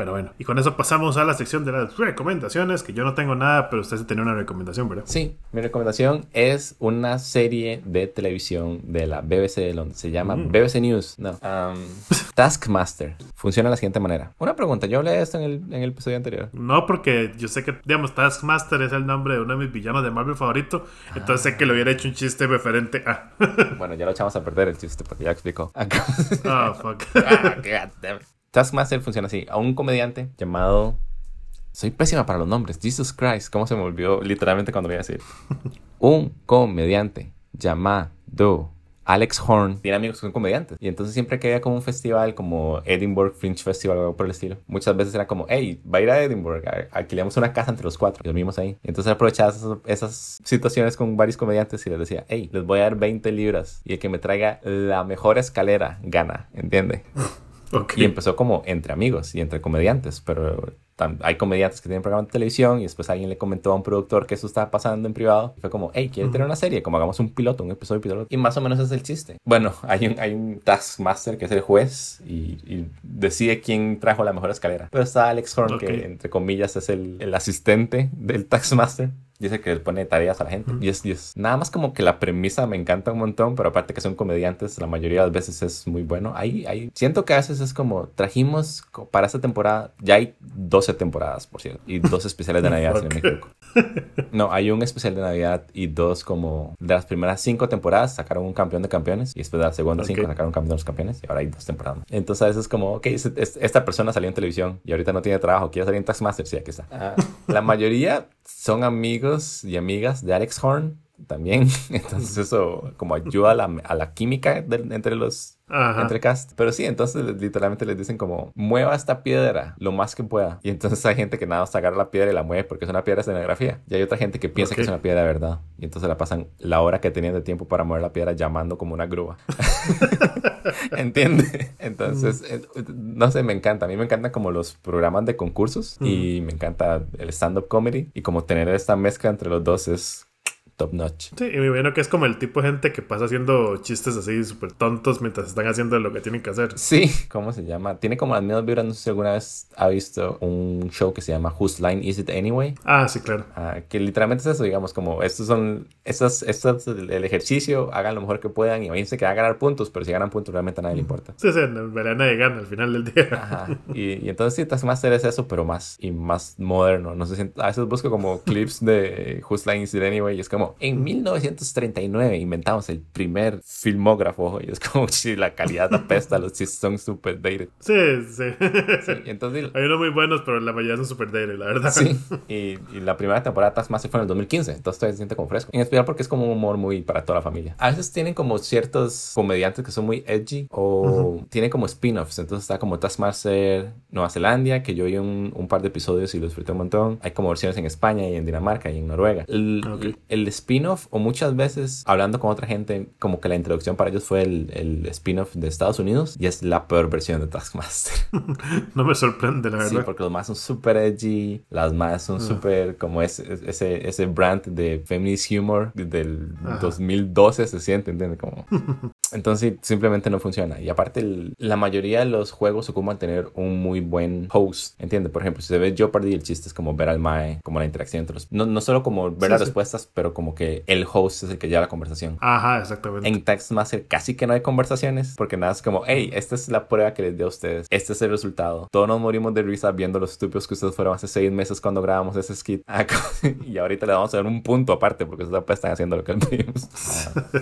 Bueno, bueno. Y con eso pasamos a la sección de las recomendaciones, que yo no tengo nada, pero usted se tenía una recomendación, ¿verdad? Sí, mi recomendación es una serie de televisión de la BBC de Londres. Se llama mm. BBC News. No. Um, Taskmaster. Funciona de la siguiente manera. Una pregunta, yo hablé de esto en el, en el episodio anterior. No, porque yo sé que, digamos, Taskmaster es el nombre de uno de mis villanos de Marvel favorito. Entonces sé que le hubiera hecho un chiste referente a. bueno, ya lo echamos a perder el chiste porque ya explicó. oh, fuck. ah, Taskmaster funciona así. A un comediante llamado... Soy pésima para los nombres. Jesus Christ. ¿Cómo se me olvidó literalmente cuando lo iba a decir? un comediante llamado Alex Horn tiene amigos que son comediantes. Y entonces siempre que había como un festival como Edinburgh Fringe Festival o algo por el estilo, muchas veces era como, hey, va a ir a Edinburgh, alquilamos una casa entre los cuatro y dormimos ahí. Y entonces aprovechaba esas, esas, situaciones con varios comediantes y les decía, hey, les voy a dar 20 libras y el que me traiga la mejor escalera gana, ¿entiende? Y empezó como entre amigos y entre comediantes, pero hay comediantes que tienen programas de televisión y después alguien le comentó a un productor que eso estaba pasando en privado y fue como, hey, ¿quiere tener una serie? Como hagamos un piloto, un episodio piloto. Y más o menos es el chiste. Bueno, hay un, hay un taskmaster que es el juez y, decide quién trajo la mejor escalera. Pero está Alex Horn, que entre comillas es el, el asistente del taskmaster dice que le pone tareas a la gente. Y, es, y, es, nada más como que la premisa me encanta un montón, pero aparte que son comediantes, la mayoría de las veces es muy bueno. Ahí, ahí, siento que a veces es como, trajimos para esta temporada, ya hay 12 temporadas, por cierto, y dos especiales de Navidad, si no me equivoco. No, hay un especial de Navidad y dos como de las primeras cinco temporadas sacaron un campeón de campeones y después de las segundas cinco sacaron un campeón de los campeones y ahora hay dos temporadas. Entonces a veces es como, ok, esta persona salió en televisión y ahorita no tiene trabajo, quiere salir en Taskmaster, sí, aquí está. Ah. La mayoría son amigos y amigas de Alex Horn también. Entonces eso como ayuda a la, a la química entre los entre cast. Pero sí, entonces literalmente les dicen como mueva esta piedra lo más que pueda. Y entonces hay gente que nada más agarra la piedra y la mueve porque es una piedra de escenografía. Y hay otra gente que piensa que es una piedra de verdad. Y entonces la pasan la hora que tenían de tiempo para mover la piedra llamando como una grúa. ¿Entiende? Entonces, mm. eh, no sé, me encanta. A mí me encantan como los programas de concursos y me encanta el stand-up comedy. Y como tener esta mezcla entre los dos es top notch. Sí, y me imagino que es como el tipo de gente que pasa haciendo chistes así súper tontos mientras están haciendo lo que tienen que hacer. Sí, ¿cómo se llama? Tiene como las mismas vibras, no sé si alguna vez ha visto un show que se llama Whose Line Is It Anyway? Ah, sí, claro. Ah, que literalmente es eso, digamos, como estos son, estos, estos, el ejercicio, hagan lo mejor que puedan y imagínense que van a ganar puntos, pero si ganan puntos realmente a nadie le importa. Sí, sí, en realidad nadie gana al final del día. Ajá. Y, y entonces sí, Taskmaster es eso, pero más y más moderno. No sé si a veces busco como clips de Whose Line Is It Anyway y es como, en 1939 inventamos el primer filmógrafo y es como si la calidad apesta, los chistes son super dated. Sí, sí. Sí, entonces, Hay unos muy buenos, pero la mayoría son super dated, la verdad. sí, y, y la primera temporada de Taskmaster fue en el 2015, entonces todavía se siente como fresco. En especial porque es como un humor muy para toda la familia. A veces tienen como ciertos comediantes que son muy edgy o tienen como spin-offs, entonces está como Taskmaster Nueva Zelanda, que yo vi un, un par de episodios y lo disfruté un montón. Hay como versiones en España y en Dinamarca y en Noruega. El, Ok. el spin-off, o muchas veces hablando con otra gente, como que la introducción para ellos fue el, el spin-off de Estados Unidos y es la peor versión de Taskmaster. No me sorprende, la Sí, verdad. porque los más son súper edgy, las más son súper como ese, ese, ese brand de feminist humor del Ajá. 2012 se siente, ¿entiendes? Como... Entonces simplemente no funciona. Y aparte el- la mayoría de los juegos ocupan tener un muy buen host, ¿entiendes? Por ejemplo, si se ve Jeopardy, el chiste es como ver al mae, como la interacción entre los... No, no solo como ver Sí, las sí. respuestas, pero como que el host es el que lleva la conversación. Ajá, exactamente. En Taskmaster casi que no hay conversaciones porque nada es como, hey, esta es la prueba que les dio a ustedes, este es el resultado. Todos nos morimos de risa viendo los estúpidos que ustedes fueron hace seis meses cuando grabamos ese skit. Ah, y ahorita le vamos a dar un punto aparte porque ustedes pues, están haciendo lo que pedimos.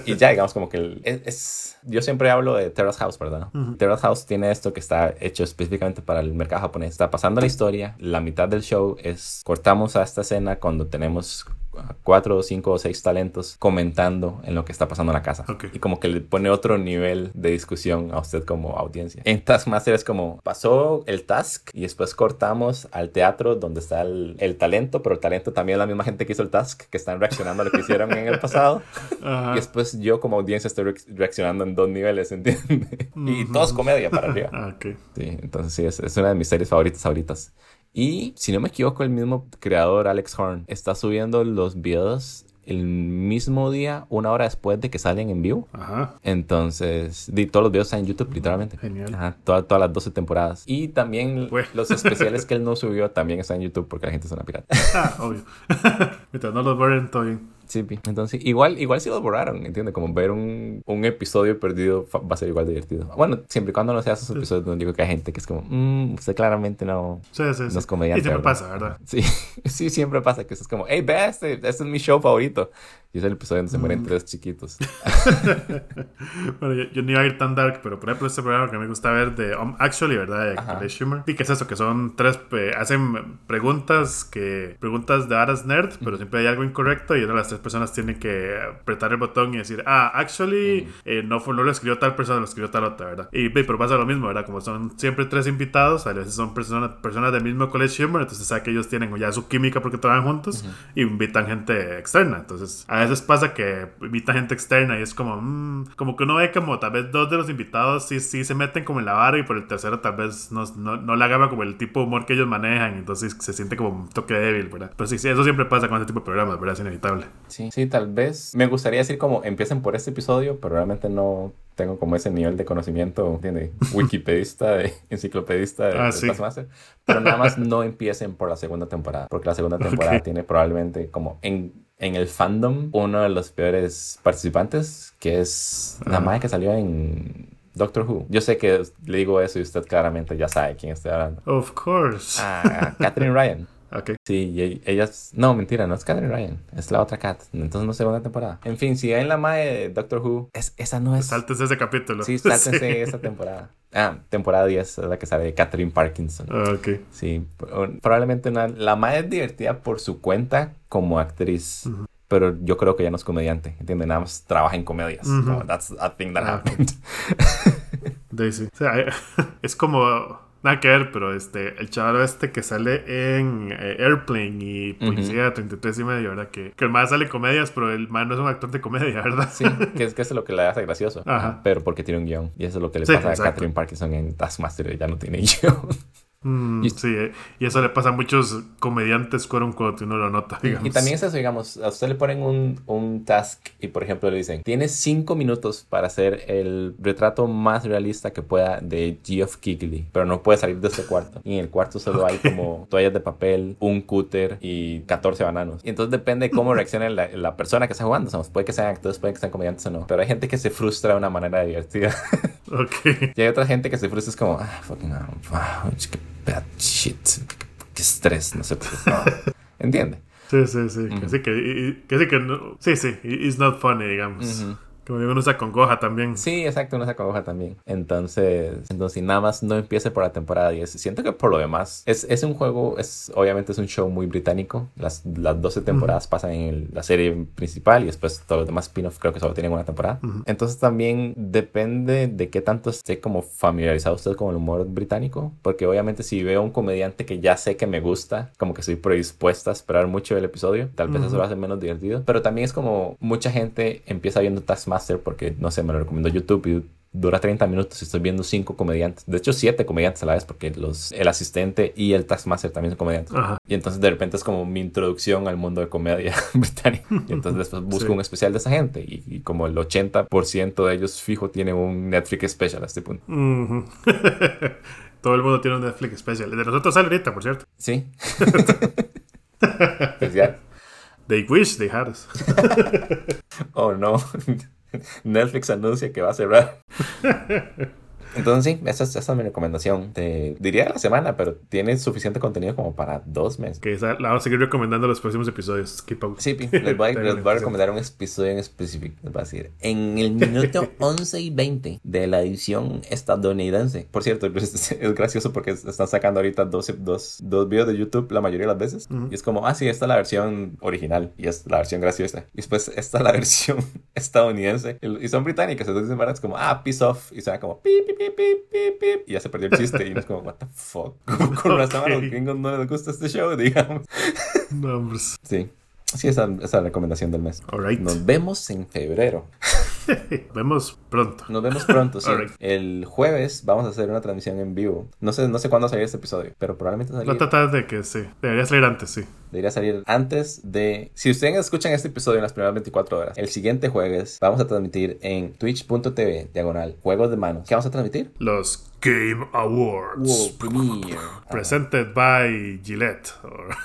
Y ya, digamos, como que el- es, es- Yo siempre hablo de Terrace House, ¿verdad? Terrace House tiene esto que está hecho específicamente para el mercado japonés. Está pasando la historia, la mitad del show es cortamos a esta escena cuando tenemos cuatro, cinco o seis talentos comentando en lo que está pasando en la casa. Y como que le pone otro nivel de discusión a usted como audiencia. En Taskmaster es como pasó el task y después cortamos al teatro donde está el, el talento, pero el talento también es la misma gente que hizo el task, que están reaccionando a lo que hicieron en el pasado. Y después yo como audiencia estoy re- reaccionando en dos niveles, ¿entiendes? y todo es comedia para arriba. Ah. Sí, entonces sí, es, es una de mis series favoritas ahoritas. Y si no me equivoco, el mismo creador, Alex Horn, está subiendo los videos el mismo día, una hora después de que salen en vivo. Ajá. Entonces, di, todos los videos están en YouTube, literalmente. Genial. Ajá, toda- todas las 12 temporadas. Y también los especiales que él no subió también están en YouTube porque la gente es una pirata. Ah, obvio. Mientras no los borren, todo bien. Sí, pi. entonces igual, igual si los borraron, ¿entiendes? Como ver un, un episodio perdido va a ser igual divertido. Bueno, siempre y cuando no sea esos episodios donde digo que hay gente que es como, mmm, usted claramente no, sí, sí. no es comediante. Y siempre ¿verdad?". pasa, ¿verdad? Sí, sí, siempre pasa que es como, hey, ve este, este es mi show favorito. Y es el episodio donde se Mm. mueren tres chiquitos. Bueno, yo, yo no iba a ir tan dark, pero por ejemplo, este programa que me gusta ver de um, Actually, ¿verdad? De. Alex Schumer. Y que es eso, que son tres, eh, hacen preguntas que, preguntas de Aras Nerd, pero siempre hay algo incorrecto y una de las tres personas tiene que apretar el botón y decir, ah, actually, eh, no, fue, no lo escribió tal persona, lo escribió tal otra, ¿verdad? Y pero pasa lo mismo, ¿verdad? Como son siempre tres invitados, a veces son personas, personas del mismo college humor, entonces sabe que ellos tienen ya su química porque trabajan juntos y invitan gente externa. Entonces, a veces pasa que invitan gente externa y es como, mm, como que uno ve como tal vez dos de los invitados sí, sí se meten como en la vara y por el tercero tal vez no, no, no le agarra como el tipo de humor que ellos manejan, entonces se siente como un toque débil, ¿verdad? Pero sí, sí, eso siempre pasa con este tipo de programas, ¿verdad? Es inevitable. Sí, sí, tal vez. Me gustaría decir como empiecen por este episodio, pero realmente no tengo como ese nivel de conocimiento, ¿entiendes? Wikipedista, de, enciclopedista de, Ah, de sí. Taskmaster. Pero nada más no empiecen por la segunda temporada, porque la segunda temporada Ok. tiene probablemente como en, en el fandom uno de los peores participantes, que es la madre que salió en Doctor Who. Yo sé que le digo eso y usted claramente ya sabe quién estoy hablando. Of course. Ah, Catherine Ryan. Ok. Sí, y e- ella es... No, mentira, no es Catherine Ryan. Es la otra Cat. Entonces no es segunda temporada. En fin, si en la mae de Doctor Who... Es, esa no es... Saltes ese capítulo. Sí, sáltense esta temporada. Ah, temporada 10 es la que sale Catherine Parkinson. Ah, Ok. Sí, pro- probablemente una... La es divertida por su cuenta como actriz. Pero yo creo que ella no es comediante, ¿entiendes? Nada más trabaja en comedias. That's a thing that Ah, happened. Daisy. O sea, es como. Nada que ver, pero este, el chaval este que sale en eh, Airplane y Policía 33 y medio, ¿verdad? Que, que el más sale comedias, pero el man no es un actor de comedia, ¿verdad? Sí, que es, que es lo que le hace gracioso. Ajá. Pero porque tiene un guion. Y eso es lo que le Sí, pasa a. Catherine Parkinson en Taskmaster. Ella no tiene guion. Mm, Y- sí, eh, y eso le pasa a muchos comediantes, y uno lo nota, digamos. Y también es eso, digamos, a usted le ponen un, un task y por ejemplo le dicen, tienes cinco minutos para hacer el retrato más realista que pueda de Geoff Keighley, pero no puede salir de este cuarto. Y en el cuarto solo hay como toallas de papel, un cúter y 14 bananos. Y entonces depende de cómo reaccione la, la persona que está jugando. O sea, puede que sean actores, puede que sean comediantes o no. Pero hay gente que se frustra de una manera divertida. Ok. y hay otra gente que se frustra es como, ah, fucking, wow, bad shit, qué, estrés, no sé por qué. ¿Entiende? Sí, sí, sí. Que sí, que, que, sí, que no, sí, sí, it's not funny, digamos. Como digo, uno se acongoja también. Sí, exacto, uno se acongoja también. Entonces, entonces nada más no empiece por la temporada 10. Siento que por lo demás, es, es un juego, es obviamente es un show muy británico. Las, las 12 temporadas pasan en la serie principal y después todos los demás spin-offs creo que solo tienen una temporada. Entonces también depende de qué tanto esté como familiarizado usted con el humor británico. Porque obviamente si veo un comediante que ya sé que me gusta, como que estoy predispuesta a esperar mucho el episodio, tal vez eso lo hace menos divertido. Pero también es como mucha gente empieza viendo Taskmaster porque, no sé, me lo recomiendo YouTube y dura 30 minutos y estoy viendo 5 comediantes. De hecho, 7 comediantes a la vez porque los, el asistente y el Taskmaster también son comediantes. Y entonces de repente es como mi introducción al mundo de comedia británica. Y entonces después busco un especial de esa gente y, como el 80% de ellos fijo tiene un Netflix special a este punto. Todo el mundo tiene un Netflix special. de nosotros sale ahorita, por cierto. Sí. especial. They wish they had us. oh no. Netflix anuncia que va a cerrar. Entonces sí, esa es, mi recomendación. Te diría la semana, pero tiene suficiente contenido como para dos meses. Que la vamos a seguir recomendando los próximos episodios. Sí, les voy, a, recomendar un episodio en específico. Les voy a decir, en el minuto 11 y 20 de la edición estadounidense. Por cierto, es, gracioso porque están sacando ahorita dos, dos, dos videos de YouTube la mayoría de las veces. Y es como, ah, sí, esta es la versión original y es la versión graciosa. Y después esta es la versión estadounidense. Y son británicas, entonces es como, ah, peace off. Y suena como, pi, pi, pi, y ya se perdió el chiste. Y es como, what the fuck. Como con okay. a los gringos no les gusta este show, digamos. Numbers. Sí. Sí, esa, esa es la recomendación del mes. Nos vemos en febrero. Nos vemos pronto. Nos vemos pronto, sí. El jueves vamos a hacer una transmisión en vivo. No sé, no sé cuándo salir este episodio, pero probablemente salir. No tratar de que sí. Debería salir antes, sí. Debería salir antes de. Si ustedes escuchan este episodio en las primeras 24 horas, el siguiente jueves vamos a transmitir en twitch.tv diagonal juegos de manos. ¿Qué vamos a transmitir? Los Game Awards. Presented by Gillette.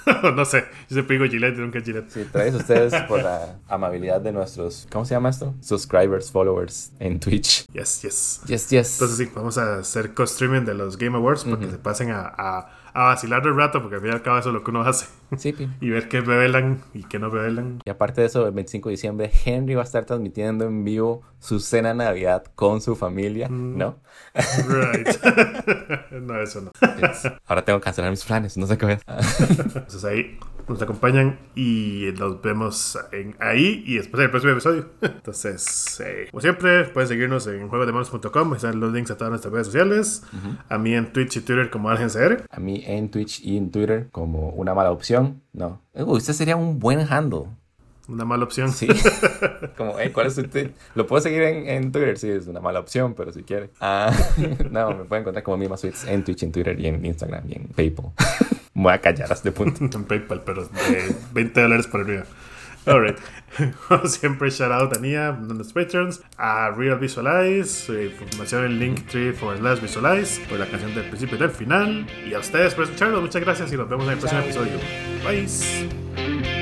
no sé, yo siempre digo Gillette y nunca Gillette. Sí, traes ustedes por la amabilidad de nuestros, ¿cómo se llama esto? Subscribers, followers en Twitch. Yes, yes. Yes, yes. Entonces sí, vamos a hacer co-streaming de los Game Awards para que se pasen a a vacilar el rato, porque al fin y al cabo eso es lo que uno hace. Sí, y ver qué revelan y qué no revelan. Y aparte de eso, el 25 de diciembre, Henry va a estar transmitiendo en vivo su cena de Navidad con su familia, mm. ¿no? Right. no, eso no. Ahora tengo que cancelar mis planes, no sé qué ver. Entonces ahí nos acompañan y nos vemos en, ahí y después en el próximo episodio. Entonces, eh, como siempre, pueden seguirnos en juegodemanos.com, están los links a todas nuestras redes sociales. A mí en Twitch y Twitter como AlgenCR. A mí en Twitch y en Twitter como una mala opción. No. Uy, este sería un buen handle. Una mala opción. Sí. Como, ¿cuál es tweet? Lo puedo seguir en, en, Twitter, sí, es una mala opción, pero si quiere. Ah, no, me pueden encontrar como Mima Tweets en Twitch, en Twitter y en Instagram y en PayPal. me voy a callar a este punto. en PayPal, pero de 20 dólares por arriba. Alright. siempre, shout out a Nia, a los patrons, a Real Visualize, su información en Linktree for slash Visualize, por la canción del principio y del final. Y a ustedes por escucharnos, muchas gracias y nos vemos en el próximo episodio. Bye.